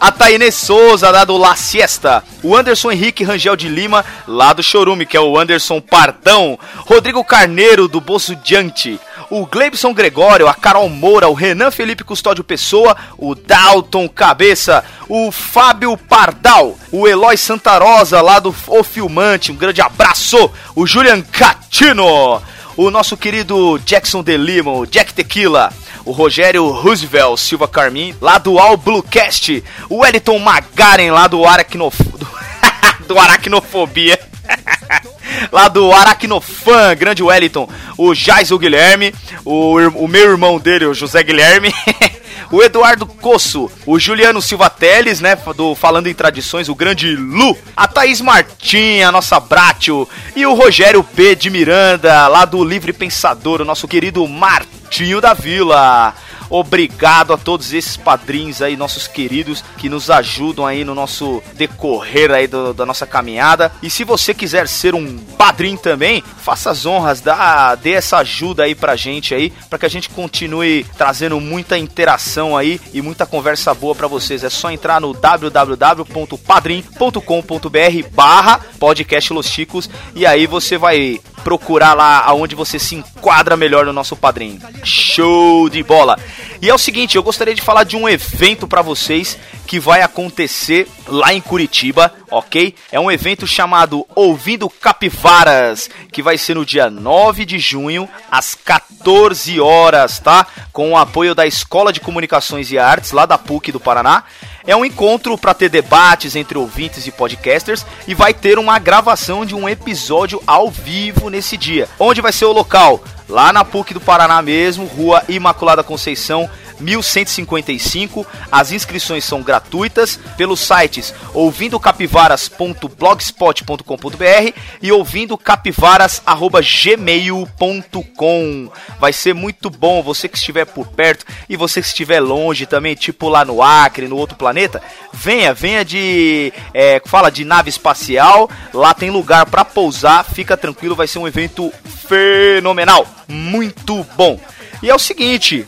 A Taine Souza, lá do La Siesta. O Anderson Henrique Rangel de Lima, lá do Chorume, que é o Anderson Pardão. Rodrigo Carneiro, do Bolso Diante. O Gleibson Gregório, a Carol Moura, o Renan Felipe Custódio Pessoa, o Dalton Cabeça, o Fábio Pardal, o Eloy Santarosa, lá do O Filmante, um grande abraço. O Julian Catino, o nosso querido Jackson de Lima, o Jack Tequila o Rogério Roosevelt Silva Carmin, lá do All Bluecast, o Wellington Magaren, lá do Aracnof... do Aracnofobia. lá do Aracnofan, grande Wellington, o Jaiso Guilherme, o, o meu irmão dele, o José Guilherme, o Eduardo Cosso, o Juliano Silva Teles, né, do Falando em Tradições, o grande Lu, a Thaís Martim, a nossa Brátio, e o Rogério P. de Miranda, lá do Livre Pensador, o nosso querido Martinho da Vila. Obrigado a todos esses padrinhos aí, nossos queridos, que nos ajudam aí no nosso decorrer aí do, da nossa caminhada. E se você quiser ser um padrinho também, faça as honras, dá, dê essa ajuda aí pra gente aí, para que a gente continue trazendo muita interação aí e muita conversa boa para vocês. É só entrar no www.padrim.com.br barra podcast Los Chicos e aí você vai procurar lá aonde você se enquadra melhor no nosso padrinho. Show de bola! E é o seguinte, eu gostaria de falar de um evento para vocês que vai acontecer lá em Curitiba, ok? É um evento chamado Ouvindo Capivaras, que vai ser no dia 9 de junho, às 14 horas, tá? Com o apoio da Escola de Comunicações e Artes, lá da PUC do Paraná. É um encontro para ter debates entre ouvintes e podcasters e vai ter uma gravação de um episódio ao vivo nesse dia. Onde vai ser o local? Lá na PUC do Paraná mesmo, Rua Imaculada Conceição, 1155. As inscrições são gratuitas pelos sites ouvindocapivaras.blogspot.com.br e ouvindocapivaras@gmail.com. Vai ser muito bom você que estiver por perto e você que estiver longe também, tipo lá no Acre, no outro planeta, venha, venha de é, fala de nave espacial. Lá tem lugar para pousar, fica tranquilo, vai ser um evento fenomenal, muito bom. E é o seguinte,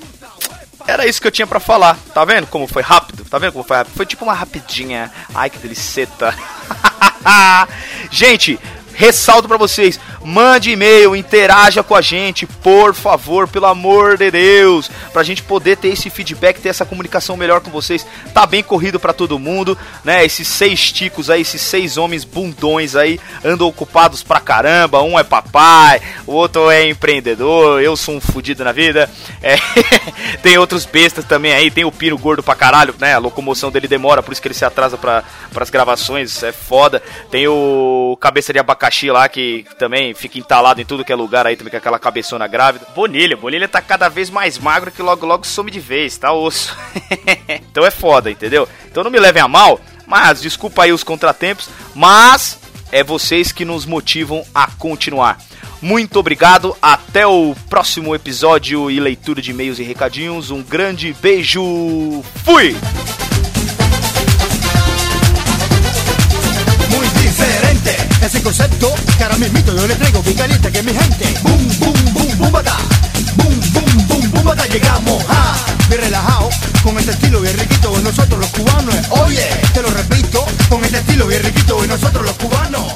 era isso que eu tinha para falar. Tá vendo como foi rápido? Tá vendo como foi rápido? Foi tipo uma rapidinha. Ai, que deliceta. Gente, ressalto pra vocês, mande e-mail, interaja com a gente, por favor, pelo amor de Deus, pra gente poder ter esse feedback, ter essa comunicação melhor com vocês. Tá bem corrido pra todo mundo, né? Esses seis ticos aí, esses seis homens bundões aí, andam ocupados pra caramba. Um é papai, o outro é empreendedor, eu sou um fudido na vida. É, tem outros bestas também aí, tem o Pino gordo pra caralho, né? A locomoção dele demora, por isso que ele se atrasa pra, pras gravações, é foda. Tem o cabeça de abacaxi lá, que também fica entalado em tudo que é lugar aí, também com aquela cabeçona grávida. Bonilha, Bonilha tá cada vez mais magro que logo logo some de vez, tá osso. então é foda, entendeu? Então não me levem a mal, mas desculpa aí os contratempos, mas é vocês que nos motivam a continuar. Muito obrigado, até o próximo episódio e leitura de e-mails e recadinhos. Um grande beijo, fui! ese concepto que ahora mismito yo le traigo bien caliente que mi gente. Boom, boom, boom, boom, bata. Boom, boom, boom, boom, bata. Llegamos, ja. Bien relajado, con este estilo bien riquito de nosotros los cubanos. Oye, te lo repito, con este estilo bien riquito de nosotros los cubanos.